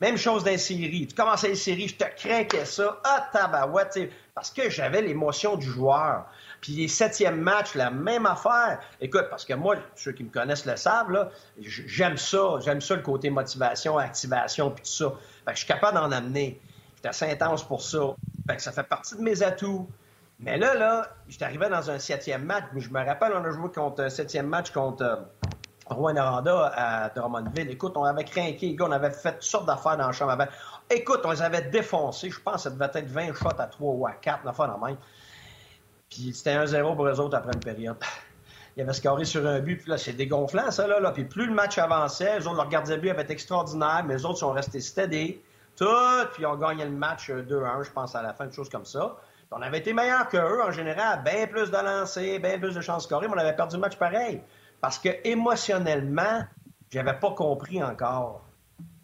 Même chose dans les séries. Tu commençais les séries, je te craquais ça. Ah, tabarouette, parce que j'avais l'émotion du joueur. Puis les septièmes matchs, la même affaire. Écoute, parce que moi, ceux qui me connaissent le savent, j'aime ça. J'aime ça, le côté motivation, activation, puis tout ça. Fait que je suis capable d'en amener. J'étais assez intense pour ça. Fait que ça fait partie de mes atouts. Mais là, là, j'étais arrivé dans un septième match. Je me rappelle, on a joué contre un septième match contre Rouen Aranda à Drummondville. Écoute, on avait craqué, on avait fait toutes sortes d'affaires dans la chambre avant. Écoute, on les avait défoncés. Je pense que ça devait être 20 shots à 3 ou à 4, la dans même. Puis c'était 1-0 pour eux autres après une période. Il y avait scoré sur un but, puis là, c'est dégonflant, ça, là, là. Puis plus le match avançait, les autres, leur gardien but avait été extraordinaire, mais les autres sont restés steady. Tout, puis ils ont gagné le match 2-1, euh, je pense, à la fin, une chose comme ça. on avait été meilleurs qu'eux, en général, bien plus de lancers, bien plus de chances de scorer, mais on avait perdu le match pareil. Parce que émotionnellement, j'avais pas compris encore.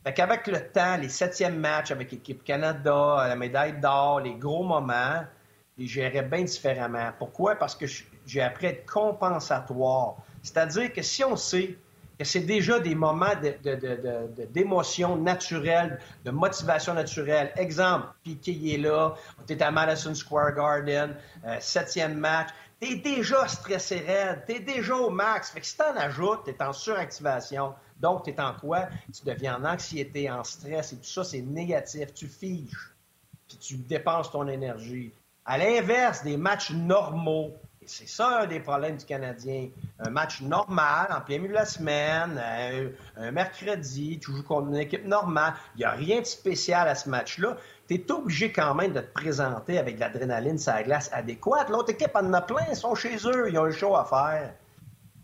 Fait qu'avec le temps, les septièmes matchs avec l'équipe Canada, la médaille d'or, les gros moments, je gérais bien différemment. Pourquoi? Parce que j'ai appris à être compensatoire. C'est-à-dire que si on sait que c'est déjà des moments d'émotion naturelle, de motivation naturelle. Exemple, Piqué est là, on est à Madison Square Garden, euh, septième match t'es déjà stressé raide, t'es déjà au max. Fait que si t'en ajoutes, t'es en suractivation. Donc, t'es en quoi? Tu deviens en anxiété, en stress et tout ça, c'est négatif. Tu figes, puis tu dépenses ton énergie. À l'inverse des matchs normaux, et c'est ça un des problèmes du Canadien. Un match normal, en plein milieu de la semaine, un, un mercredi, tu joues contre une équipe normale. Il n'y a rien de spécial à ce match-là tu es obligé quand même de te présenter avec de l'adrénaline sur la glace adéquate. L'autre équipe en a plein, ils sont chez eux, ils ont un show à faire.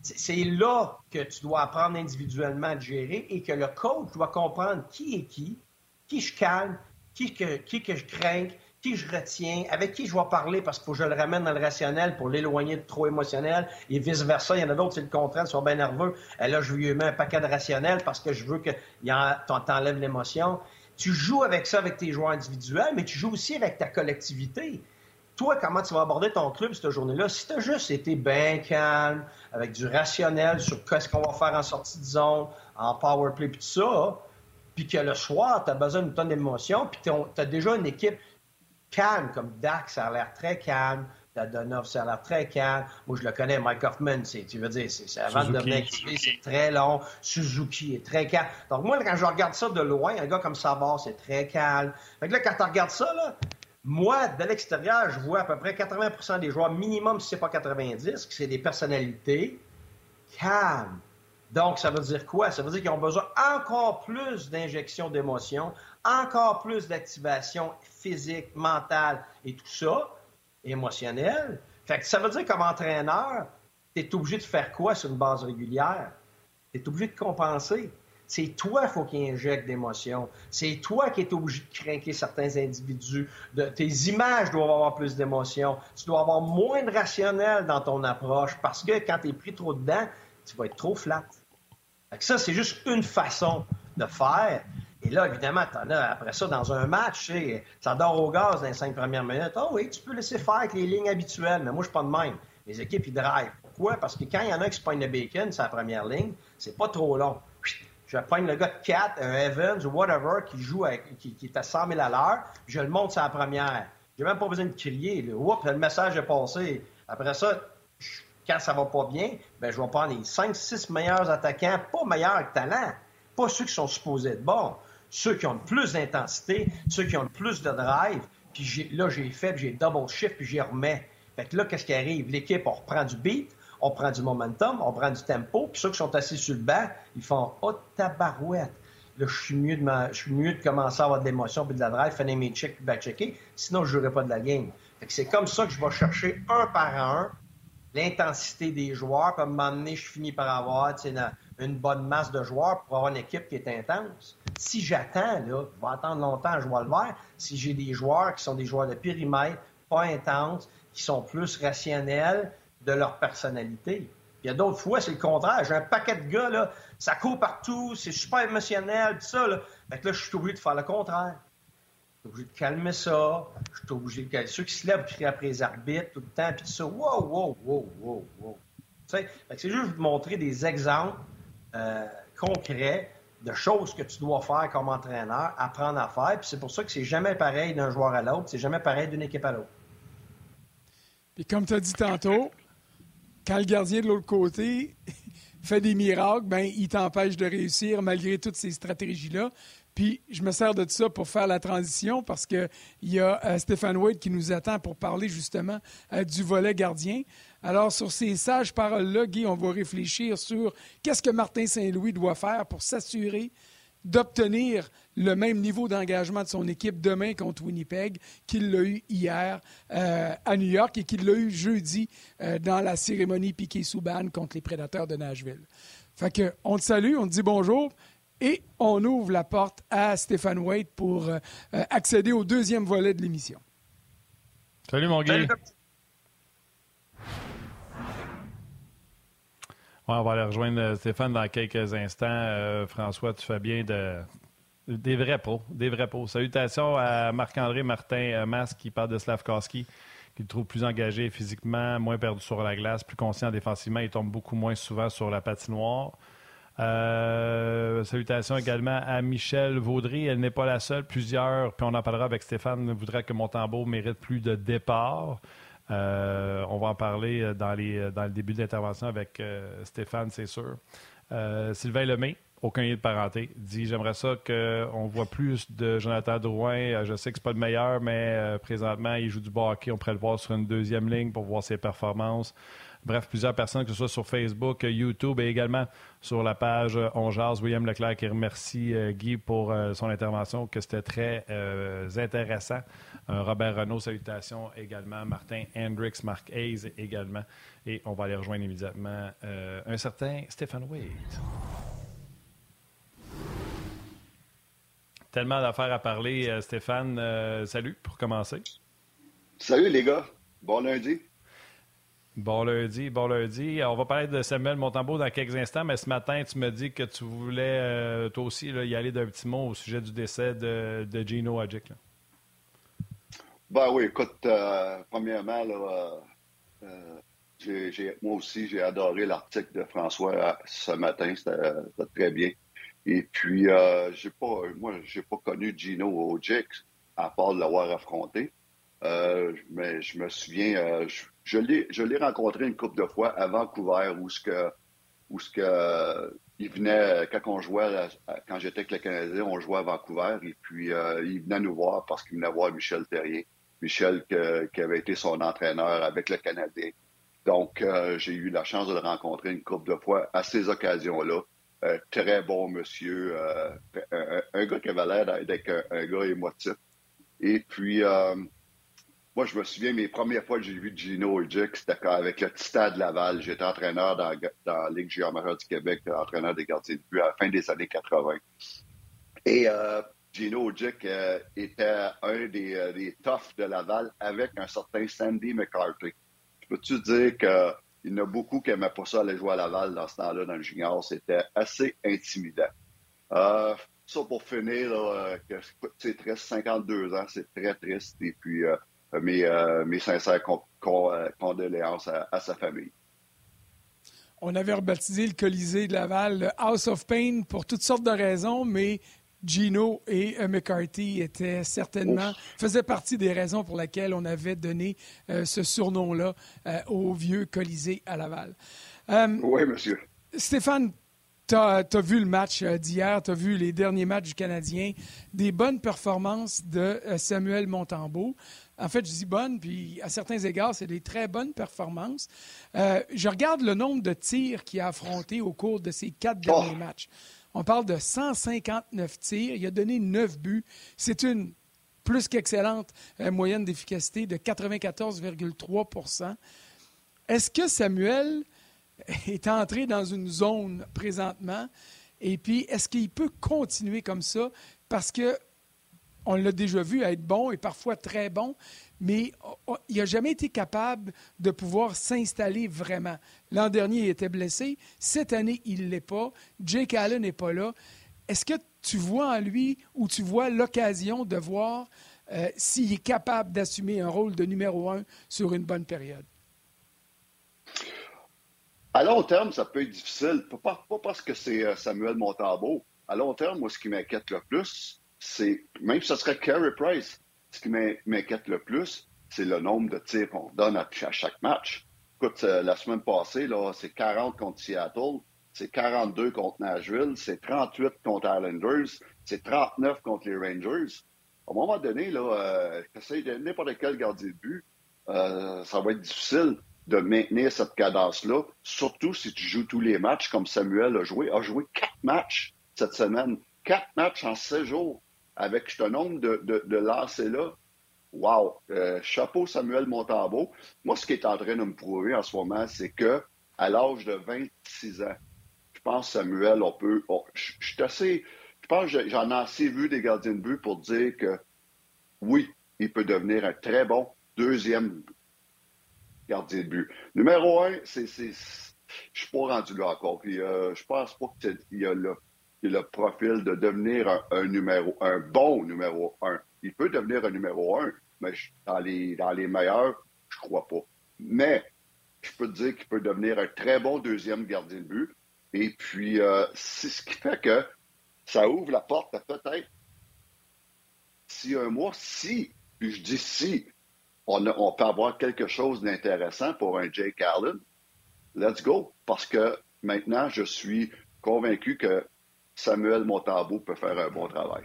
C'est là que tu dois apprendre individuellement à gérer et que le coach doit comprendre qui est qui, qui je calme, qui que, qui je crains, qui je retiens, avec qui je vais parler parce qu'il faut que je le ramène dans le rationnel pour l'éloigner de trop émotionnel et vice-versa. Il y en a d'autres, c'est le contraire, ils sont bien nerveux. Et là, je lui mets un paquet de rationnel parce que je veux que t'enlèves l'émotion tu joues avec ça avec tes joueurs individuels, mais tu joues aussi avec ta collectivité. Toi, comment tu vas aborder ton club cette journée-là? Si tu as juste été bien calme, avec du rationnel sur qu'est-ce qu'on va faire en sortie de zone, en power play, puis tout ça, puis que le soir, tu as besoin d'une tonne d'émotion, puis tu as déjà une équipe calme, comme Dak, ça a l'air très calme. Dadonov, ça a l'air très calme. Moi, je le connais, Mike Hoffman, tu veux dire, c'est, avant de devenir c'est très long. Suzuki est très calme. Donc, moi, quand je regarde ça de loin, un gars comme Savard, c'est très calme. Fait que là, quand tu regardes ça, là, moi, de l'extérieur, je vois à peu près 80% des joueurs, minimum si c'est pas 90, que c'est des personnalités calmes. Donc, ça veut dire quoi? Ça veut dire qu'ils ont besoin encore plus d'injection d'émotions, encore plus d'activation physique, mentale et tout ça, émotionnelle. Fait que ça veut dire comme entraîneur, tu es obligé de faire quoi sur une base régulière? Tu es obligé de compenser. C'est toi qu'il faut qu'il injecte d'émotions. C'est toi qui es obligé de craquer certains individus. Tes images doivent avoir plus d'émotions. Tu dois avoir moins de rationnel dans ton approche parce que quand tu es pris trop dedans, tu vas être trop flat. ça, c'est juste une façon de faire. Et là, évidemment, tu en as après ça dans un match, ça dort au gaz dans les cinq premières minutes. Oh oui, tu peux laisser faire avec les lignes habituelles, mais moi, je suis pas de même. Les équipes, ils drive. Pourquoi? Parce que quand il y en a qui se pognent le bacon, c'est la première ligne, c'est pas trop long je pogne le gars de 4, un Evans ou whatever, qui joue avec, qui, est à 100 000 à l'heure, je le monte sur la première. J'ai même pas besoin de crier. le message est passé. Après ça, quand ça va pas bien, ben, je vais prendre les 5-6 meilleurs attaquants, pas meilleurs que talent, pas ceux qui sont supposés être bons, ceux qui ont le plus d'intensité, ceux qui ont le plus de drive, puis là, j'ai fait, j'ai double shift, puis j'y remets. Fait que là, qu'est-ce qui arrive? L'équipe, on reprend du beat, on prend du momentum, on prend du tempo, puis ceux qui sont assis sur le banc, ils font « Oh, tabarouette! » Là, je suis mieux de, commencer à avoir de l'émotion puis de la drive, finir mes checks puis back-checker, sinon je jouerai pas de la game. c'est comme ça que je vais chercher un par un l'intensité des joueurs, puis à un moment donné, je finis par avoir une, une bonne masse de joueurs pour avoir une équipe qui est intense. Si j'attends, là, je vais attendre longtemps à jouer le vert, si j'ai des joueurs qui sont des joueurs de périmètre, pas intenses, qui sont plus rationnels, de leur personnalité. Il y a d'autres fois, c'est le contraire. J'ai un paquet de gars, là, ça court partout, c'est super émotionnel, tout ça. Là. Fait que là, je suis obligé de faire le contraire. Je suis obligé de calmer ça. Je suis obligé de calmer ceux qui se lèvent crier après les arbitres tout le temps, puis tout ça. Wow, wow, wow, wow, wow. C'est juste vous montrer des exemples euh, concrets de choses que tu dois faire comme entraîneur, apprendre à faire. Puis c'est pour ça que c'est jamais pareil d'un joueur à l'autre, c'est jamais pareil d'une équipe à l'autre. Puis comme tu as dit tantôt, quand le gardien de l'autre côté fait des miracles, ben, il t'empêche de réussir malgré toutes ces stratégies-là. Puis je me sers de ça pour faire la transition parce qu'il y a euh, Stéphane Wade qui nous attend pour parler justement euh, du volet gardien. Alors, sur ces sages paroles-là, Guy, on va réfléchir sur qu'est-ce que Martin Saint-Louis doit faire pour s'assurer d'obtenir le même niveau d'engagement de son équipe demain contre Winnipeg qu'il l'a eu hier euh, à New York et qu'il l'a eu jeudi euh, dans la cérémonie piquet souban contre les Prédateurs de Nashville. Fait que, on te salue, on te dit bonjour et on ouvre la porte à Stéphane Waite pour euh, accéder au deuxième volet de l'émission. Salut mon gars. On va aller rejoindre euh, Stéphane dans quelques instants. Euh, François, tu fais bien de, des vrais pros. Des vrais. Salutations à Marc-André Martin euh, Mas qui parle de Slavkowski, qui le trouve plus engagé physiquement, moins perdu sur la glace, plus conscient défensivement. Il tombe beaucoup moins souvent sur la patinoire. salutations également à Michel Vaudry. Elle n'est pas la seule. Plusieurs, puis on en parlera avec Stéphane, voudrait que Montembeau mérite plus de départs. Euh, on va en parler euh, euh, dans le début de l'intervention avec Stéphane, c'est sûr. Sylvain Lemay, aucun lien de parenté, dit J'aimerais ça qu'on voit plus de Jonathan Drouin. Je sais que c'est pas le meilleur, mais présentement, il joue du hockey. On pourrait le voir sur une deuxième ligne pour voir ses performances. Bref, plusieurs personnes, que ce soit sur Facebook, YouTube et également sur la page On William Leclerc qui remercie Guy pour son intervention, que c'était très intéressant. Robert Renault, salutations également. Martin Hendricks, Mark Hayes également. Et on va aller rejoindre immédiatement euh, un certain Stephen Wade. Tellement d'affaires à parler, euh, Stéphane. Euh, salut pour commencer. Salut les gars. Bon lundi. Bon lundi, bon lundi. On va parler de Samuel Montembeau dans quelques instants, mais ce matin, tu me dis que tu voulais, toi aussi, y aller d'un petit mot au sujet du décès de, Gino Adjic. Ben oui, écoute, euh, premièrement, euh, j'ai, moi aussi, j'ai adoré l'article de François euh, ce matin. C'était, très bien. Et puis, j'ai pas, moi, j'ai pas connu Gino Ojix à part de l'avoir affronté. mais je me souviens, je l'ai rencontré une couple de fois à Vancouver où ce que où ce que il venait quand on jouait quand j'étais avec le Canadien, on jouait à Vancouver et puis il venait nous voir parce qu'il venait voir Michel Terrier. Michel qui avait été son entraîneur avec le Canadien. Donc, euh, j'ai eu la chance de le rencontrer une couple de fois à ces occasions-là. Euh, très bon monsieur, euh, un, gars qui avait l'air d'être un, gars émotif. Et puis, moi, je me souviens, mes premières fois que j'ai vu Gino Udjik, c'était avec le Titan de Laval. J'étais entraîneur dans, la Ligue junior du Québec, entraîneur des gardiens de but à la fin des années 80. Et Gino Udjik était un des, des toughs de Laval avec un certain Sandy McCarthy peux-tu dire qu'il y en a beaucoup qui n'aimaient pas ça aller jouer à Laval dans ce temps-là, dans le junior. C'était assez intimidant. Euh, ça, pour finir, c'est triste, 52 ans, c'est très triste. Et puis, euh, mes, euh, mes, sincères condoléances à, sa famille. On avait rebaptisé le Colisée de Laval le House of Pain pour toutes sortes de raisons, mais Gino et euh, McCarthy étaient certainement, faisaient partie des raisons pour lesquelles on avait donné euh, ce surnom-là euh, au vieux Colisée à Laval. oui, monsieur. Stéphane, tu as, vu le match d'hier, tu as vu les derniers matchs du Canadien, des bonnes performances de Samuel Montembeau. En fait, je dis bonnes, puis à certains égards, c'est des très bonnes performances. je regarde le nombre de tirs qu'il a affrontés au cours de ces quatre oh! derniers matchs. On parle de 159 tirs. Il a donné 9 buts. C'est une plus qu'excellente euh, moyenne d'efficacité de 94,3% Est-ce que Samuel est entré dans une zone présentement? Et puis, est-ce qu'il peut continuer comme ça? Parce que on l'a déjà vu être bon et parfois très bon, mais il n'a jamais été capable de pouvoir s'installer vraiment. L'an dernier, il était blessé. Cette année, il ne l'est pas. Jake Allen n'est pas là. Est-ce que tu vois en lui ou tu vois l'occasion de voir euh, s'il est capable d'assumer un rôle de numéro un sur une bonne période? À long terme, ça peut être difficile. Pas, parce que c'est euh, Samuel Montambeau. À long terme, moi, ce qui m'inquiète le plus, même si ce serait Carey Price, ce qui m'inquiète le plus, c'est le nombre de tirs qu'on donne à, chaque match. Écoute, euh, la semaine passée, c'est 40 contre Seattle, c'est 42 contre Nashville, c'est 38 contre Islanders, c'est 39 contre les Rangers. À un moment donné, euh, n'importe quel gardien de but, euh, ça va être difficile de maintenir cette cadence-là, surtout si tu joues tous les matchs comme Samuel a joué. A joué quatre matchs cette semaine. Quatre matchs en six jours avec ce nombre de, de, de lancers-là, wow! Euh, chapeau Samuel Montambeau. Moi, ce qui est en train de me prouver en ce moment, c'est que à l'âge de 26 ans, je pense, Samuel, on peut. je, suis assez. Je pense que j'en ai assez vu des gardiens de but pour dire que oui, il peut devenir un très bon deuxième gardien de but. Numéro un, c'est. Je suis pas rendu là encore. Puis, euh, je pense pas qu'il y a le a le profil de devenir un, numéro, un bon numéro un. Il peut devenir un numéro un, mais dans les, dans les meilleurs, je crois pas. Mais je peux te dire qu'il peut devenir un très bon deuxième gardien de but. Et puis, euh, c'est ce qui fait que ça ouvre la porte à peut-être, si un mois, si, puis je dis si, on, on peut avoir quelque chose d'intéressant pour un Jake Allen, let's go. Parce que maintenant, je suis convaincu que Samuel Montambeau peut faire un bon travail.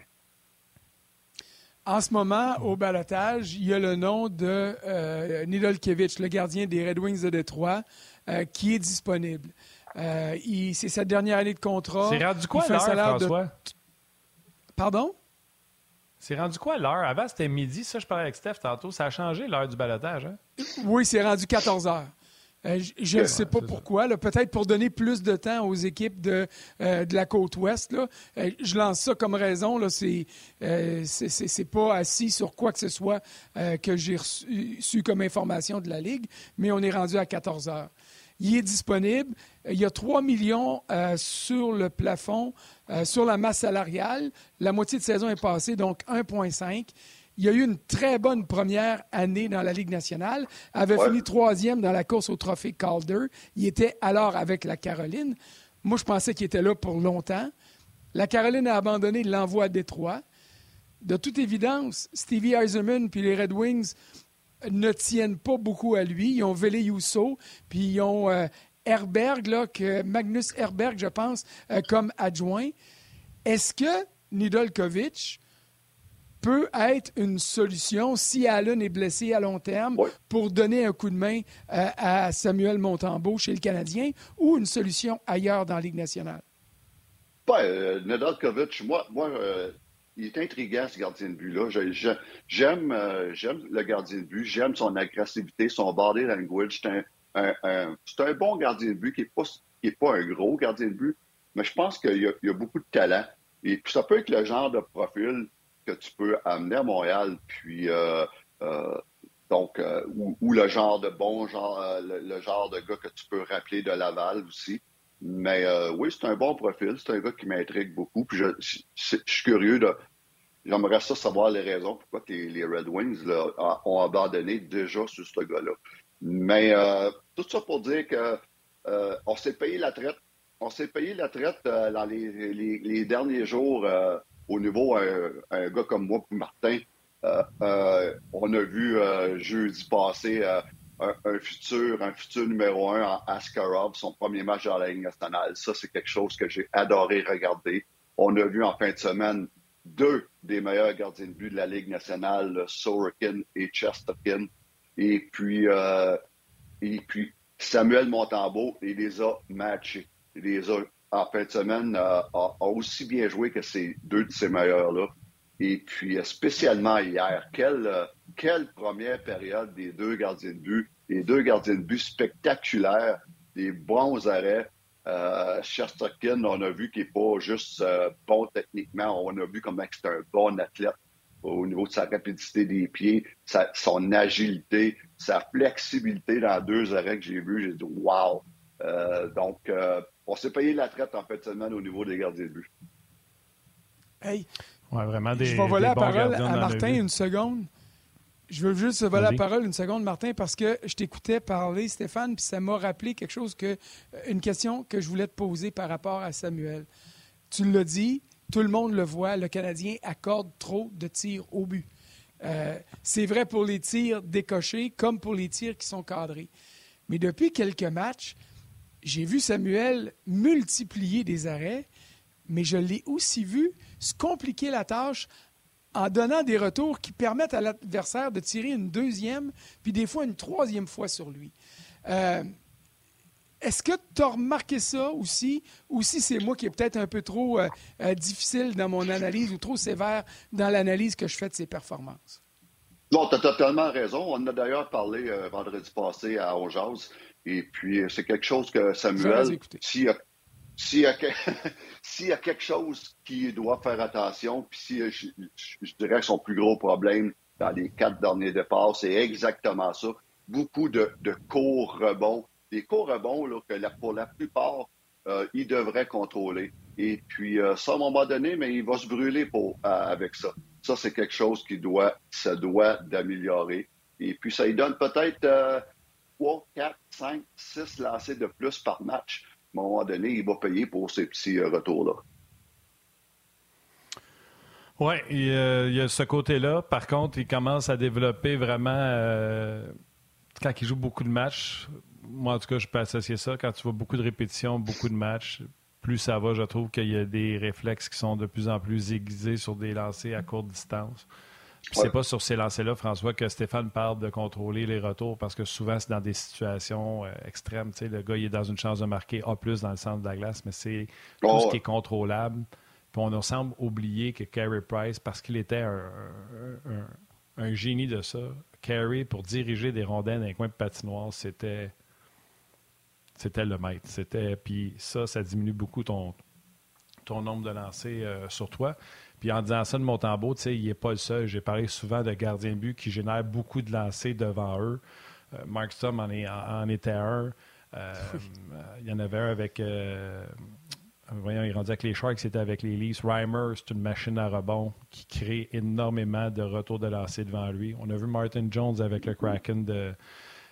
En ce moment, au balotage, il y a le nom de euh, le gardien des Red Wings de Détroit, euh, qui est disponible. Euh, c'est sa dernière année de contrat. C'est rendu quoi l'heure, François? Pardon? C'est rendu quoi l'heure? Avant, c'était midi. Ça, je parlais avec Steph tantôt. Ça a changé l'heure du balotage. Hein? Oui, c'est rendu 14 heures. Euh, je ne sais pas pourquoi. Peut-être pour donner plus de temps aux équipes de, euh, de la côte ouest. Là. Euh, je lance ça comme raison. Ce n'est pas assis sur quoi que ce soit que j'ai reçu comme information de la Ligue, mais on est rendu à 14 heures. Il est disponible. Il y a 3 millions sur le plafond, sur la masse salariale. La moitié de saison est passée, donc 1,5 il y a eu une très bonne première année dans la Ligue nationale, avait fini troisième dans la course au trophée Calder. Il était alors avec la Caroline. Moi, je pensais qu'il était là pour longtemps. La Caroline a abandonné l'envoi à Détroit. De toute évidence, Stevie Eiserman puis les Red Wings ne tiennent pas beaucoup à lui. Ils ont Vélé Yousso, puis ils ont Herberg, là, que Magnus Herberg, je pense, comme adjoint. Est-ce que Nidolkovic peut être une solution si Allen est blessé à long terme pour donner un coup de main euh, à Samuel Montembeau chez le Canadien ou une solution ailleurs dans la Ligue nationale? Ben, euh, moi, moi euh, il est intriguant ce gardien de but-là. J'aime le gardien de but, j'aime son agressivité, son body language. C'est un, bon gardien de but qui n'est pas, pas un gros gardien de but, mais je pense qu'il y, a beaucoup de talent. Et puis ça peut être le genre de profil que tu peux amener à Montréal, puis euh, euh, donc euh, ou, le genre de bon genre, le, genre de gars que tu peux rappeler de Laval aussi. Mais oui, c'est un bon profil, c'est un gars qui m'intrigue beaucoup. Puis je, suis curieux de, j'aimerais ça savoir les raisons pourquoi les Red Wings ont abandonné déjà sur ce gars-là. Mais tout ça pour dire que on s'est payé la traite. On s'est payé la traite dans les derniers jours au niveau un, un gars comme moi, Martin, euh, euh, on a vu euh, jeudi passé un, futur, un futur numéro un en Askarov, son premier match dans la Ligue nationale. Ça, c'est quelque chose que j'ai adoré regarder. On a vu en fin de semaine deux des meilleurs gardiens de but de la Ligue nationale, Sorokin et Chesterkin. Et puis, et puis Samuel Montembeau, il les a matchés. Il les a en fin de semaine a, aussi bien joué que ces deux de ces meilleurs-là. Et puis, spécialement hier, quelle, quelle première période des deux gardiens de but, les deux gardiens de but spectaculaires, des bons arrêts. Euh, on a vu qu'il n'est pas juste euh, bon techniquement, on a vu comment c'est un bon athlète au niveau de sa rapidité des pieds, son agilité, sa flexibilité dans deux arrêts que j'ai vus. J'ai dit, wow! Euh, donc, euh, on s'est payé la traite en fait de semaine au niveau des gardiens de but. Hey, ouais, vraiment des, je vais voler la parole à Martin une seconde. Je veux juste voler la parole une seconde, Martin, parce que je t'écoutais parler, Stéphane, puis ça m'a rappelé quelque chose que, euh, une question que je voulais te poser par rapport à Samuel. Tu l'as dit, tout le monde le voit, le Canadien accorde trop de tirs au but. Euh, c'est vrai pour les tirs décochés comme pour les tirs qui sont cadrés. Mais depuis quelques matchs, j'ai vu Samuel multiplier des arrêts, mais je l'ai aussi vu se compliquer la tâche en donnant des retours qui permettent à l'adversaire de tirer une deuxième, puis des fois une troisième fois sur lui. Euh, est-ce que tu as remarqué ça aussi, ou si c'est moi qui est peut-être un peu trop euh, euh, difficile dans mon analyse ou trop sévère dans l'analyse que je fais de ses performances? Non, tu as totalement raison. On a d'ailleurs parlé vendredi passé à Onjaz. Et puis, euh, c'est quelque chose que Samuel, s'il y, a, y, a quelque chose qui doit faire attention, puis si, je, je, dirais que son plus gros problème dans les quatre derniers départs, c'est exactement ça. Beaucoup de, de courts rebonds. Des courts rebonds là, que pour la plupart, euh, il devrait contrôler. Et puis, euh, ça, à un moment donné, mais il va se brûler pour, avec ça. Ça, c'est quelque chose qui doit, ça doit d'améliorer. Et puis, ça lui donne peut-être 3, 4, 5, 6 lancés de plus par match, à un moment donné, il va payer pour ces petits euh, retours-là. Oui, il, y a ce côté-là. Par contre, il commence à développer vraiment, euh, quand il joue beaucoup de matchs, moi en tout cas, je peux associer ça, quand tu vois beaucoup de répétitions, beaucoup de matchs, plus ça va, je trouve qu'il y a des réflexes qui sont de plus en plus aiguisés sur des lancers à courte distance. C'est pas sur ces lancers-là, François, que Stéphane parle de contrôler les retours parce que souvent, c'est dans des situations euh, extrêmes. le gars, il est dans une chance de marquer A dans le centre de la glace, mais c'est tout ce qui est contrôlable. Puis on semble oublier que Carey Price, parce qu'il était un, génie de ça, Carey, pour diriger des rondelles dans les coins de patinoire, c'était c'était le maître. C'était puis ça, ça diminue beaucoup ton ton nombre de lancers euh, sur toi. Puis en disant ça de Montembeau, il n'est pas le seul. J'ai parlé souvent de gardiens de but qui génèrent beaucoup de lancers devant eux. Euh, Mark Stum en, en, était un. Euh, il y en avait un avec. Euh, voyons, il rendait avec les Sharks, c'était avec les Leafs. Reimer, c'est une machine à rebond qui crée énormément de retours de lancers devant lui. On a vu Martin Jones avec le Kraken de.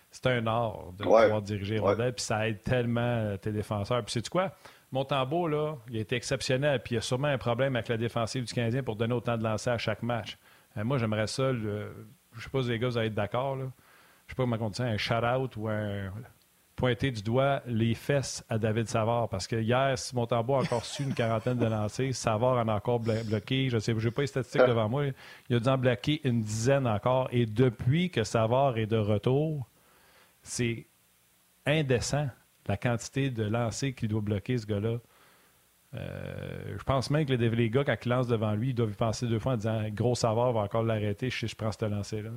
C'est un art de pouvoir diriger les puis ça aide tellement tes défenseurs. Puis, c'est quoi? Montembeau, là, il a été exceptionnel, puis il y a sûrement un problème avec la défensive du Canadien pour donner autant de lancers à chaque match. Euh, moi, j'aimerais ça je sais pas si les gars vous allez être d'accord, là. Je sais pas comment on dit un shout-out ou un pointer du doigt les fesses à David Savard. Parce que hier, Tambour a encore su une quarantaine de lancers. Savard en a encore bloqué. Je sais, j'ai pas les statistiques devant moi. Il a dû en bloquer une dizaine encore. Et depuis que Savard est de retour, c'est indécent la quantité de lancers qu'il doit bloquer, ce gars-là. Euh, je pense même que les, gars, quand ils lancent devant lui, ils doivent y penser deux fois en disant Gros Savard va encore l'arrêter si je prends ce lancer-là.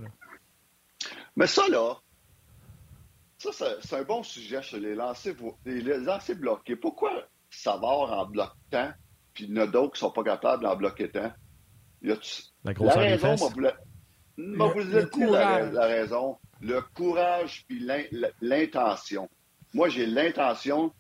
Mais ça, là, ça, c'est un bon sujet sur les lancers, les lancers bloqués. Pourquoi Savard en bloque tant, puis il y en a d'autres qui ne sont pas capables d'en bloquer tant? la, la raison, moi, vous, la, vous le, la, raison. Le courage puis l'intention. Moi, j'ai l'intention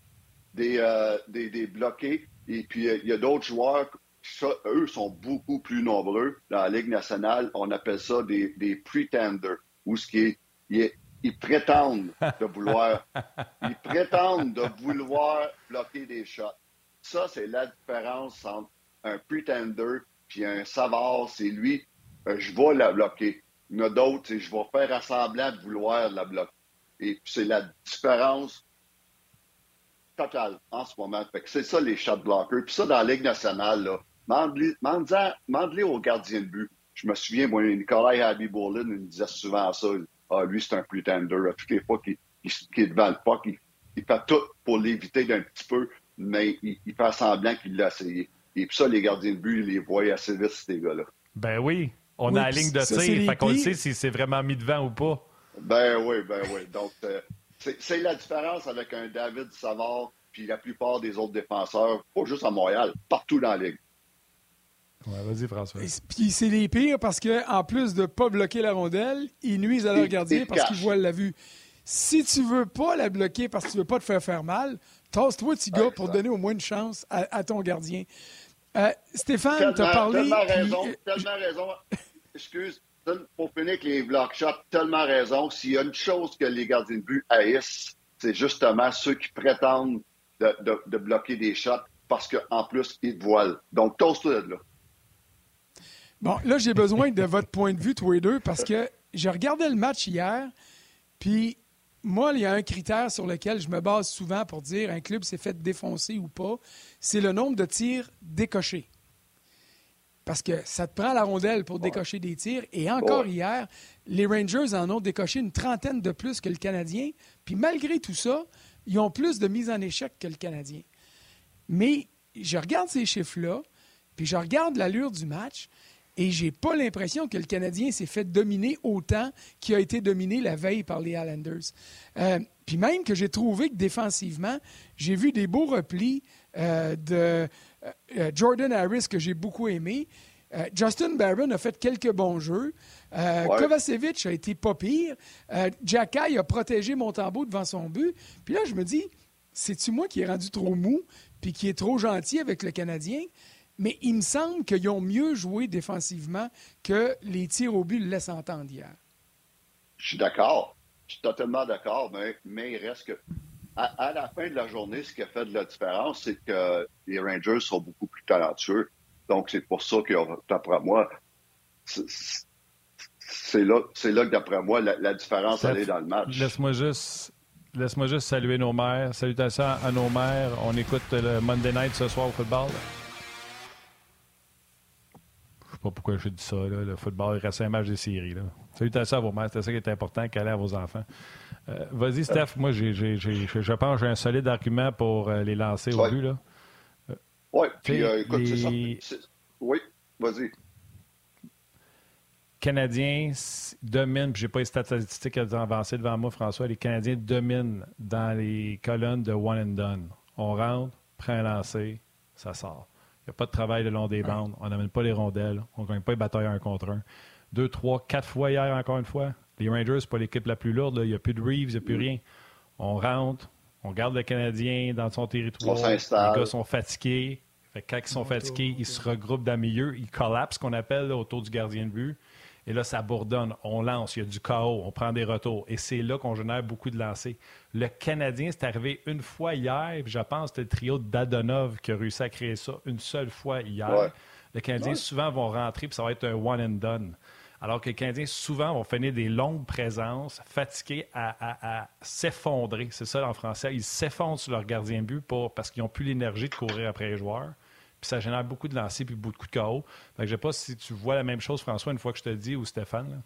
des, euh, des, des, bloquer. Et puis, euh, il y a d'autres joueurs, ça, eux sont beaucoup plus nombreux dans la Ligue nationale. On appelle ça des, des pretenders, ou ce qui est, ils prétendent de vouloir, ils prétendent de vouloir bloquer des shots. Ça, c'est la différence entre un pretender puis un savard. C'est lui, euh, je vais la bloquer. Il y en a d'autres, c'est je vais faire semblant de vouloir la bloquer. Et c'est la différence totale en ce moment. c'est ça les shot blockers. Puis ça, dans la Ligue nationale, là, mandez au gardien de but. Je me souviens, moi, Nicolas Abby Bolin me disait souvent ça. Ah, lui, c'est un pretender. À toutes les fois qu'il est devant le puck, il, fait tout pour l'éviter d'un petit peu, mais il, fait semblant qu'il l'a essayé. Et puis ça, les gardiens de but, ils les voient assez vite, ces gars-là. Ben oui. On a la ligne de tir, fait qu'on le sait si c'est vraiment mis devant ou pas. Ben oui, ben oui. Donc, euh, c'est la différence avec un David Savard puis la plupart des autres défenseurs, pas juste à Montréal, partout dans la ligue. Ouais, vas-y, François. puis c'est les pires parce qu'en plus de ne pas bloquer la rondelle, ils nuisent à leur gardien parce qu'ils voient la vue. Si tu veux pas la bloquer parce que tu veux pas te faire faire mal, tasse-toi, petit gars, pour donner au moins une chance à, ton gardien. Euh, Stéphane, tu as parlé. Tellement raison, tellement raison. Excuse, pour finir avec les block shots, tellement raison. S'il y a une chose que les gardiens de but haïssent, c'est justement ceux qui prétendent de, bloquer des shots parce qu'en plus, ils voilent. Donc, toast-toi de là. Bon, là, j'ai besoin de votre point de vue, tous les deux, parce que je regardais le match hier, puis moi, il y a un critère sur lequel je me base souvent pour dire un club s'est fait défoncer ou pas, c'est le nombre de tirs décochés. Parce que ça te prend la rondelle pour décocher des tirs. Et encore hier, les Rangers en ont décoché une trentaine de plus que le Canadien. Puis malgré tout ça, ils ont plus de mises en échec que le Canadien. Mais je regarde ces chiffres-là, puis je regarde l'allure du match, et j'ai pas l'impression que le Canadien s'est fait dominer autant qu'il a été dominé la veille par les Islanders. Euh, puis même que j'ai trouvé que défensivement, j'ai vu des beaux replis euh, de euh, Jordan Harris que j'ai beaucoup aimé. Justin Barron a fait quelques bons jeux. Kovacevic a été pas pire. Jacky a protégé Montembeau devant son but. Puis là, je me dis, c'est-tu moi qui ai rendu trop mou puis qui est trop gentil avec le Canadien? mais il me semble qu'ils ont mieux joué défensivement que les tirs au but le laissent entendre hier. Je suis d'accord. Je suis totalement d'accord, mais, mais il reste que. À, la fin de la journée, ce qui a fait de la différence, c'est que les Rangers sont beaucoup plus talentueux. Donc, c'est pour ça que, d'après moi, c'est là, là que, d'après moi, la, différence, elle est dans le match. Laisse-moi juste, laisse-moi juste saluer nos mères. Salutations à nos mères. On écoute le Monday Night ce soir au football pas pourquoi je dis ça. Le football reste un match de série. Là. Salutations à vos mères. C'est ça qui est important, qu'aller à vos enfants. Euh, vas-y, Steph. Moi, je pense que j'ai un solide argument pour euh, les lancer au but. Là. Euh, oui, puis écoute, c'est ça. Oui, vas-y. Canadiens dominent, puis j'ai pas les statistiques avancées devant moi, François. Les Canadiens dominent dans les colonnes de one and done. On rentre, prend un lancer, ça sort. Il n'y a pas de travail le long des bandes. On n'amène pas les rondelles. On ne gagne pas les batailles un contre un. Deux, trois, quatre fois hier, encore une fois. Les Rangers, ce pas l'équipe la plus lourde. Il n'y a plus de Reeves, il n'y a plus rien. On rentre, on garde le Canadien dans son territoire. les gars sont fatigués. Fait quand ils sont fatigués, ils se regroupent dans le milieu. Ils collapsent, qu'on appelle, autour du gardien de but. Et là, ça bourdonne. On lance, il y a du chaos, on prend des retours. Et c'est là qu'on génère beaucoup de lancers. Le Canadien, c'est arrivé une fois hier, je pense que c'était le trio d'Adonov qui a réussi à créer ça une seule fois hier. Le Canadien, souvent, vont rentrer, puis ça va être un one and done. Alors que les Canadiens, souvent, vont finir des longues présences, fatigués à, s'effondrer. C'est ça en français. Ils s'effondrent sur leur gardien de but pour, parce qu'ils n'ont plus l'énergie de courir après les joueurs. Puis ça génère beaucoup de lancers puis beaucoup de KO. je ne sais pas si tu vois la même chose, François, une fois que je te le dis, ou Stéphane.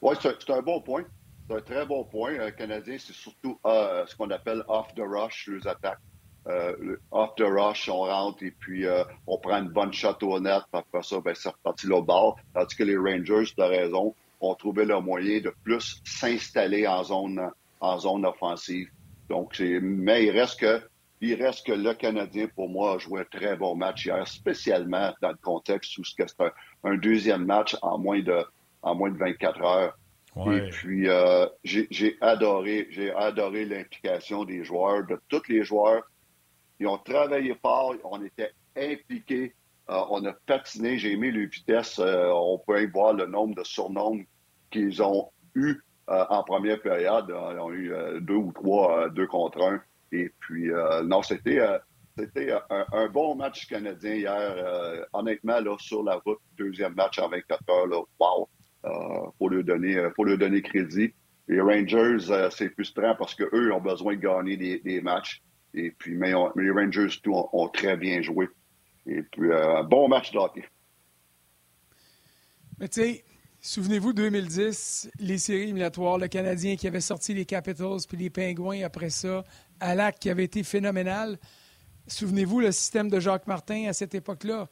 Oui, c'est un bon point. C'est un très bon point. Le Canadien, c'est surtout euh, ce qu'on appelle off the rush, les attaques. Euh, off the rush, on rentre et puis euh, on prend une bonne shot au net. Après ça, ben, c'est reparti le bord. Tandis que les Rangers, tu as raison, ont trouvé leur moyen de plus s'installer en zone, en zone offensive. Donc, mais il reste que il reste que le Canadien, pour moi, a joué un très bon match hier, spécialement dans le contexte où c'est un, deuxième match en moins de, en moins de 24 heures. Et puis, euh, j'ai adoré, j'ai adoré l'implication des joueurs, de tous les joueurs. Ils ont travaillé fort, on était impliqués, euh, on a patiné, j'ai aimé les vitesses. Euh, on peut y voir le nombre de surnoms qu'ils ont eu en première période. Ils ont eu deux ou trois, deux contre un. Et puis, euh, non, c'était euh, c'était un, bon match canadien hier. Euh, honnêtement, là, sur la route, deuxième match en 24 heures, là, wow! pour lui donner crédit. Les Rangers, c'est frustrant parce qu'eux ont besoin de gagner des, matchs. Et puis, mais, les Rangers, tout, ont, très bien joué. Et puis, un bon match de hockey. Mais tu sais, Souvenez-vous, 2010, les séries éliminatoires, le Canadien qui avait sorti les Capitals puis les Pingouins après ça, à l'acte qui avait été phénoménal. Souvenez-vous le système de Jacques Martin à cette époque-là.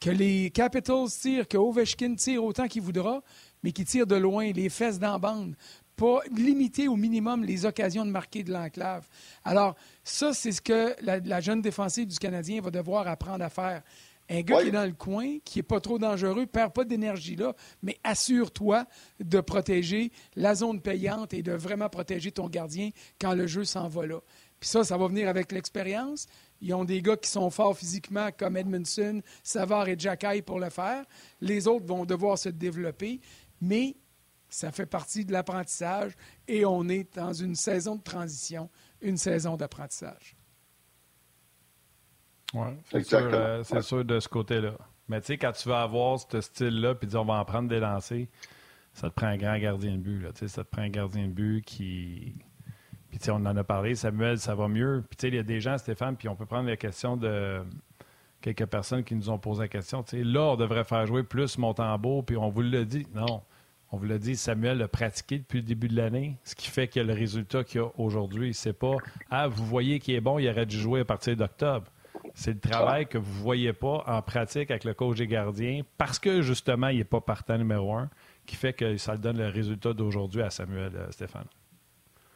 Que les Capitals tirent, que Ovechkin tire autant qu'il voudra, mais qui tire de loin, les fesses dans bande. Pas limiter au minimum les occasions de marquer de l'enclave. Alors, ça, c'est ce que la, la jeune défensive du Canadien va devoir apprendre à faire. Un gars qui est dans le coin, qui n'est pas trop dangereux, ne perd pas d'énergie là, mais assure-toi de protéger la zone payante et de vraiment protéger ton gardien quand le jeu s'en va là. Puis ça, ça va venir avec l'expérience. Ils ont des gars qui sont forts physiquement comme Edmondson, Savard et Jacky pour le faire. Les autres vont devoir se développer, mais ça fait partie de l'apprentissage et on est dans une saison de transition, une saison d'apprentissage. Oui, c'est sûr, euh, sûr, de ce côté-là. Mais tu sais, quand tu vas avoir ce style-là, puis on va en prendre des lancers, ça te prend un grand gardien de but. Là, ça te prend un gardien de but qui. Puis on en a parlé, Samuel, ça va mieux. Puis tu sais, il y a des gens, Stéphane, puis on peut prendre la question de quelques personnes qui nous ont posé la question. Tu sais, là, on devrait faire jouer plus Montembeau, puis on vous l'a dit. Non. On vous l'a dit, Samuel a pratiqué depuis le début de l'année, ce qui fait que le résultat qu'il y a aujourd'hui, c'est pas Ah, vous voyez qu'il est bon, il aurait dû jouer à partir d'octobre. C'est le travail que vous ne voyez pas en pratique avec le coach des gardiens parce que justement, il n'est pas partant numéro un qui fait que ça donne le résultat d'aujourd'hui à Samuel euh, Stéphane.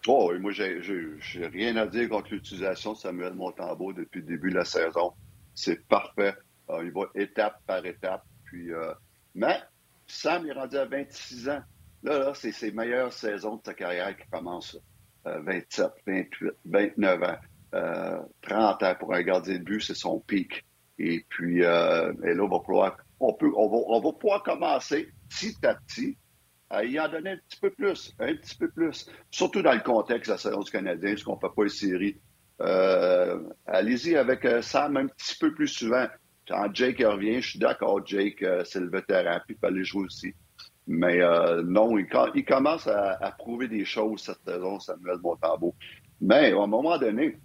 Oh, moi, j'ai rien à dire contre l'utilisation de Samuel Montembeau depuis le début de la saison. C'est parfait. Euh, il va étape par étape. Puis, euh, mais Sam est rendu à 26 ans. Là, là c'est ses meilleures saisons de sa carrière qui commencent. 27, 28, 29 ans. 30 euh, ans pour un gardien de but, c'est son pic. Et puis, euh, et là, on va pouvoir, on peut, on va, on va pouvoir commencer petit à petit à y en donner un petit peu plus, un petit peu plus. Surtout dans le contexte de la saison du Canadien, parce qu'on ne fait pas une série. Euh, allez-y avec Sam un petit peu plus souvent. Quand Jake revient, je suis d'accord, Jake, c'est le vétéran, puis il fallait jouer aussi. Mais non, il, commence à, à, prouver des choses cette saison, Samuel Montambeau. Mais à un moment donné,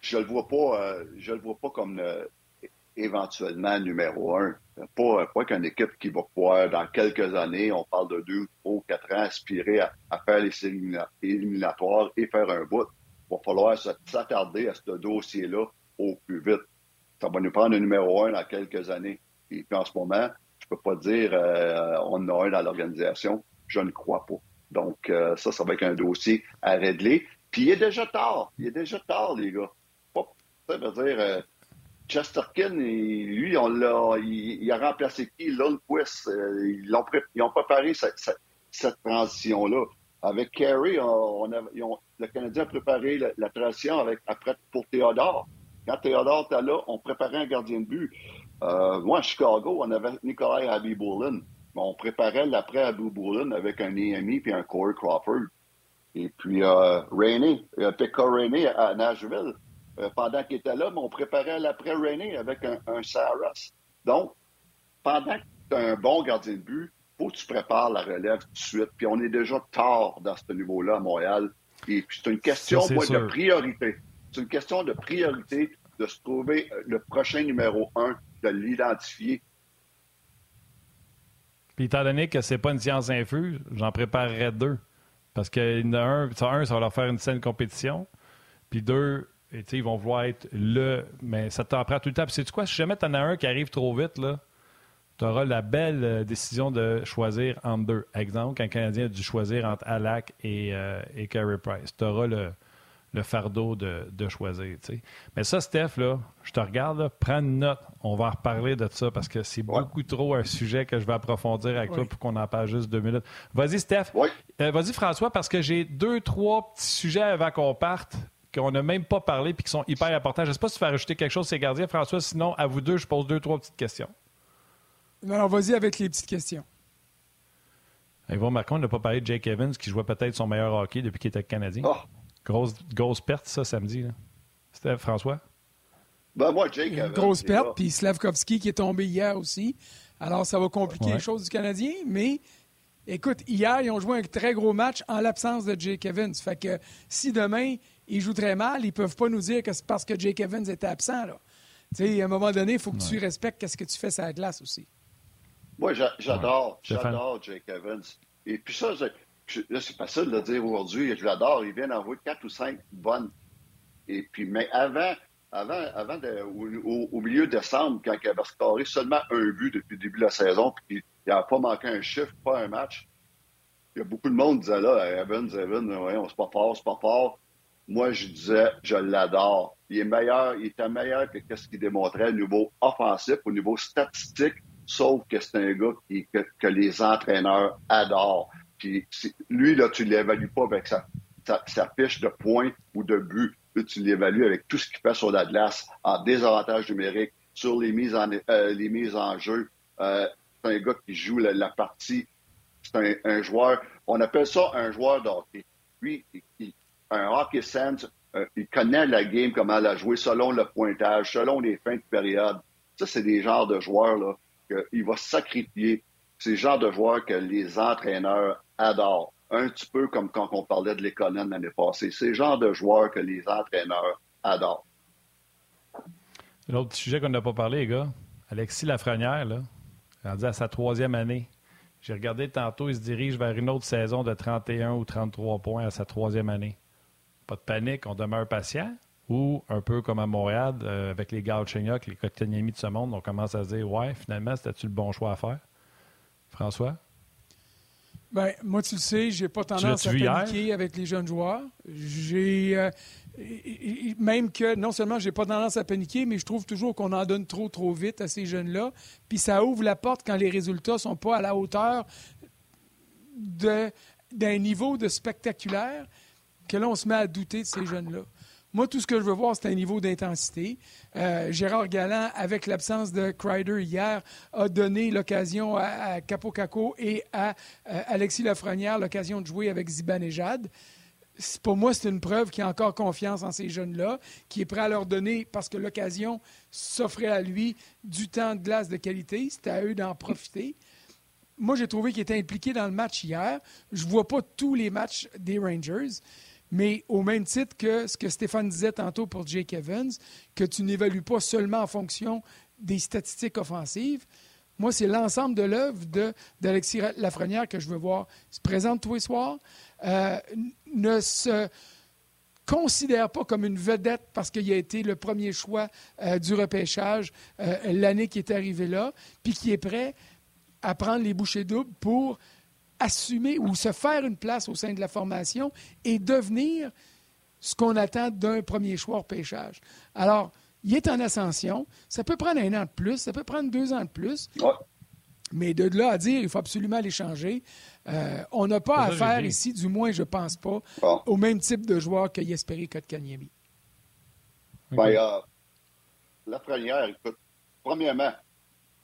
je le vois pas, euh, je le vois pas comme euh, éventuellement numéro un. Pas, pas qu'une équipe qui va pouvoir, dans quelques années, on parle de deux, trois, quatre ans, aspirer à, faire les éliminatoires et faire un bout. Il va falloir s'attarder à ce dossier-là au plus vite. Ça va nous prendre un numéro un dans quelques années. Et puis en ce moment, je peux pas dire euh, on en a un dans l'organisation. Je ne crois pas. Donc, ça, ça va être un dossier à régler. Puis il est déjà tard. Il est déjà tard, les gars. Ça veut dire, euh, Chesterkin, lui, il, a remplacé qui? Lundqvist. Euh, ils, ont préparé cette, transition-là. Avec Kerry, le Canadien a préparé la, transition avec, après, pour Théodore. Quand Théodore était là, on préparait un gardien de but. Euh, moi, à Chicago, on avait Nikolai Abiboulin. On préparait l'après Abiboulin avec un EMI puis un Corey Crawford. Et puis euh, Rainey, Pekka Rainey à Nashville. Euh, pendant qu'il était là, mais on préparait l'après Rainey avec un, Saras. Donc, pendant que tu as un bon gardien de but, faut que tu prépares la relève tout de suite. Puis on est déjà tard dans ce niveau-là à Montréal. Et puis c'est une question, moi, de priorité. C'est une question de priorité de se trouver le prochain numéro un, de l'identifier. Puis étant donné que c'est pas une science infuse, j'en préparerais deux. Parce qu'il y en a un, un, ça va leur faire une saine compétition. Puis deux, ils vont vouloir être le. Mais ça t'en prend tout le temps. Puis c'est quoi? Si jamais t'en as un qui arrive trop vite, là, tu auras la belle euh, décision de choisir entre deux. Exemple, quand un Canadien a dû choisir entre Alak et, euh, et Carey Price. Tu auras le, le, fardeau de, de choisir. Mais ça, Steph, là, je te regarde, prends une note. On va en reparler de ça parce que c'est beaucoup trop un sujet que je vais approfondir avec toi pour qu'on en parle juste deux minutes. Vas-y, Steph. Euh, vas-y, François, parce que j'ai deux, trois petits sujets avant qu'on parte qu'on n'a même pas parlé et qui sont hyper importants. Je ne sais pas si tu veux rajouter quelque chose, ces gardiens, François. Sinon, à vous deux, je pose deux, trois petites questions. Alors, vas-y avec les petites questions. Marcon, on n'a pas parlé de Jake Evans qui jouait peut-être son meilleur hockey depuis qu'il était Canadien. Oh. Grosse, grosse perte, ça, samedi. C'était François? Ben moi, Jake Evans. Grosse perte, puis Slavkovski qui est tombé hier aussi. Alors, ça va compliquer les choses du Canadien, mais écoute, hier, ils ont joué un très gros match en l'absence de Jake Evans. Fait que si demain, ils jouent très mal, ils ne peuvent pas nous dire que c'est parce que Jake Evans était absent. Là. à un moment donné, il faut que tu respectes ce que tu fais sur la glace aussi. Moi, j'adore, j'adore Jake Evans. Et puis ça, là, c'est facile de dire aujourd'hui, je l'adore. Il vient d'envoyer quatre ou cinq bonnes. Et puis, mais avant, avant, avant au, milieu décembre, quand il avait scoré seulement un but depuis le début de la saison, puis il n'a pas manqué un chiffre, pas un match, il y a beaucoup de monde qui disait là, Evans, Evans, ouais, c'est pas fort, c'est pas fort. Moi, je disais, je l'adore. Il est meilleur, il était meilleur que ce qu'il démontrait au niveau offensif, au niveau statistique sauf que c'est un gars que, les entraîneurs adorent. Puis lui, là, tu ne l'évalues pas avec sa, fiche de points ou de but. tu l'évalues avec tout ce qu'il fait sur la glace, en désavantage numérique, sur les mises en, euh, les mises en jeu. Euh, c'est un gars qui joue la, partie. C'est un, joueur, on appelle ça un joueur d'hockey. Lui, un hockey sense, euh, il connaît la game, comment la jouer selon le pointage, selon les fins de période. Ça, c'est des genres de joueurs là, qu'il va sacrifier. ces genres de joueurs que les entraîneurs adorent. Un petit peu comme quand on parlait de l'école l'année passée. C'est le genre de joueurs que les entraîneurs adorent. L'autre sujet qu'on n'a pas parlé, les gars, Alexis Lafrenière, là, rendu à sa troisième année. J'ai regardé tantôt, il se dirige vers une autre saison de 31 ou 33 points à sa troisième année. Pas de panique, on demeure patient. Ou un peu comme à Montréal, euh, avec les Galchenyuk, les Kotkaniemi de ce monde, on commence à se dire Ouais, finalement, c'était-tu le bon choix à faire? François? Ben, moi, tu le sais, j'ai pas tendance à paniquer avec les jeunes joueurs. J'ai. Euh, même que non seulement j'ai pas tendance à paniquer, mais je trouve toujours qu'on en donne trop, trop vite à ces jeunes-là. Puis ça ouvre la porte quand les résultats sont pas à la hauteur d'un niveau de spectaculaire que là, on se met à douter de ces jeunes-là. Moi, tout ce que je veux voir, c'est un niveau d'intensité. Euh, Gérard Galland, avec l'absence de Kreider hier, a donné l'occasion à, Capo Capo et à euh, Alexis Lafrenière l'occasion de jouer avec Zibanejad. Pour moi, c'est une preuve qu'il a encore confiance en ces jeunes-là, qui est prêt à leur donner, parce que l'occasion s'offrait à lui, du temps de glace de qualité. C'était à eux d'en profiter. Moi, j'ai trouvé qu'il était impliqué dans le match hier. Je ne vois pas tous les matchs des Rangers. Mais au même titre que ce que Stéphane disait tantôt pour Jake Evans, que tu n'évalues pas seulement en fonction des statistiques offensives, moi, c'est l'ensemble de l'œuvre d'Alexis Lafrenière que je veux voir. se présente tous les soirs, euh, ne se considère pas comme une vedette parce qu'il a été le premier choix euh, du repêchage euh, l'année qui est arrivée là, puis qui est prêt à prendre les bouchées doubles pour assumer ou se faire une place au sein de la formation et devenir ce qu'on attend d'un premier choix au pêchage. Alors, il est en ascension. Ça peut prendre un an de plus, ça peut prendre deux ans de plus. Mais de là à dire, il faut absolument l'échanger. Euh, on n'a pas à faire ici, du moins, je ne pense pas, au même type de joueur que Yesperi Kotkaniemi. Ben, euh, la première, écoute, premièrement,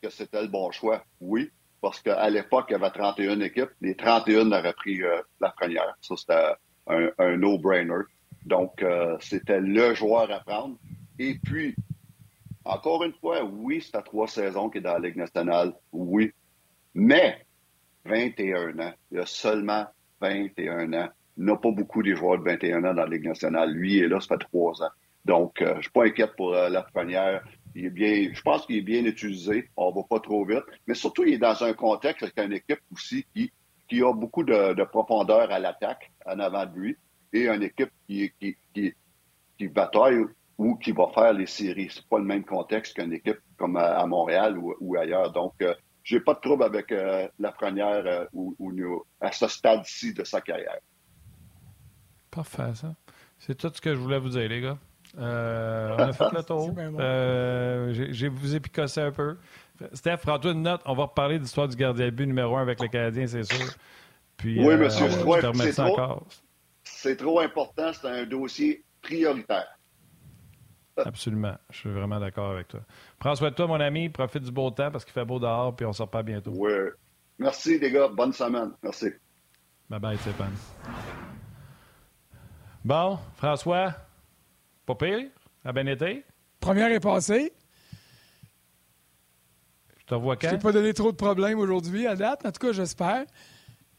que c'était le bon choix, oui parce qu'à l'époque, il y avait 31 équipes. Les 31 auraient pris euh, la première. Ça, c'était un, no-brainer. Donc, euh, c'était le joueur à prendre. Et puis, Encore une fois, oui, c'est à trois saisons qu'il est dans la Ligue nationale, oui. Mais 21 ans, il a seulement 21 ans. Il n'a pas beaucoup de joueurs de 21 ans dans la Ligue nationale. Lui est là, ça fait trois ans. Donc, euh, je ne suis pas inquiète pour la première. Il est bien, je pense qu'il est bien utilisé. On va pas trop vite. Mais surtout, il est dans un contexte avec une équipe aussi qui, qui a beaucoup de, de profondeur à l'attaque en avant de lui et une équipe qui, qui, qui, qui bataille ou qui va faire les séries. C'est pas le même contexte qu'une équipe comme à, Montréal ou, ailleurs. Donc, euh, j'ai pas de trouble avec euh, la première euh, ou, à ce stade-ci de sa carrière. Parfait, ça. C'est tout ce que je voulais vous dire, les gars. Euh, on a fait le tour. Euh, j'ai vous épicossé un peu. Steph, prends-toi une note. On va reparler de l'histoire du gardien de but numéro un avec le Canadien, c'est sûr. Puis, oui, monsieur, c'est trop, important. C'est un dossier prioritaire. Absolument. Je suis vraiment d'accord avec toi. Prends soin de toi, mon ami. Profite du beau temps parce qu'il fait beau dehors, puis on sort pas bientôt. Oui. Merci, les gars. Bonne semaine. Merci. Bye bye, Stéphane. Bon, François, pas pire? A bien été? Première est passée. Je te revois quand? Je t'ai pas donné trop de problèmes aujourd'hui à date. En tout cas, j'espère.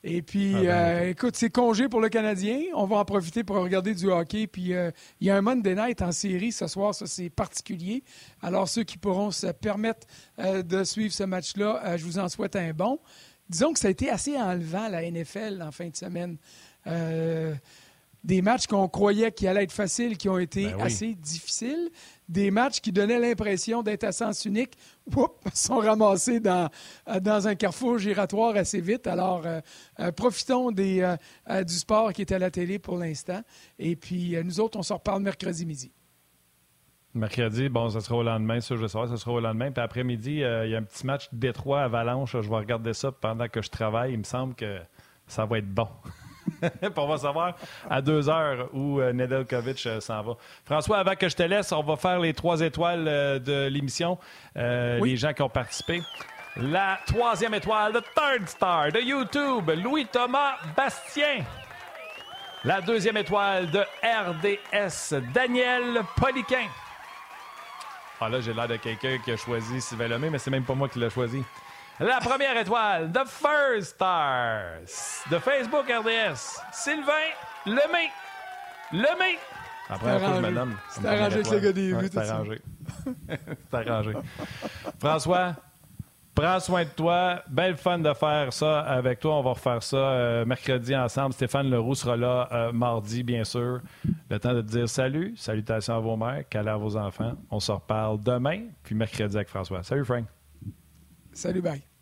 Et puis, ah, ben, euh, écoute, c'est congé pour le Canadien. On va en profiter pour regarder du hockey. Puis, euh, il y a un Monday Night en série ce soir. Ça, c'est particulier. Alors, ceux qui pourront se permettre euh, de suivre ce match-là, je vous en souhaite un bon. Disons que ça a été assez enlevant, la NFL, en fin de semaine des matchs qu'on croyait qu'ils allaient être faciles, qui ont été ben assez difficiles. Des matchs qui donnaient l'impression d'être à sens unique, sont ramassés dans, euh, dans un carrefour giratoire assez vite. Alors, euh, euh, profitons des, du sport qui est à la télé pour l'instant. Et puis, nous autres, on se reparle mercredi midi. Mercredi, bon, ça sera au lendemain, ça je savoir, ça sera au lendemain. Puis après-midi, il y a un petit match Détroit Avalanche. Je vais regarder ça pendant que je travaille. Il me semble que ça va être bon. on va savoir à deux heures où euh, Nedeljkovic euh, s'en va. François, avant que je te laisse, on va faire les trois étoiles euh, de l'émission. Les gens qui ont participé. La troisième étoile, the third star de YouTube, Louis-Thomas Bastien. La deuxième étoile de RDS, Daniel Poliquin. Ah là, j'ai l'air de quelqu'un qui a choisi Sylvain Lemay, mais c'est même pas moi qui l'ai choisi. La première étoile, The First Stars, de Facebook RDS, Sylvain Lemay. Lemay. Après, un peu, madame. C'est arrangé avec le gars des vues, C'est arrangé. C'est arrangé. François, prends soin de toi. Belle fun de faire ça avec toi. On va refaire ça euh, mercredi ensemble. Stéphane Leroux sera là euh, mardi, bien sûr. Le temps de te dire salut, salutations à vos mères, câlins à vos enfants. On se reparle demain, puis mercredi avec François. Salut, Frank. Salut, bye.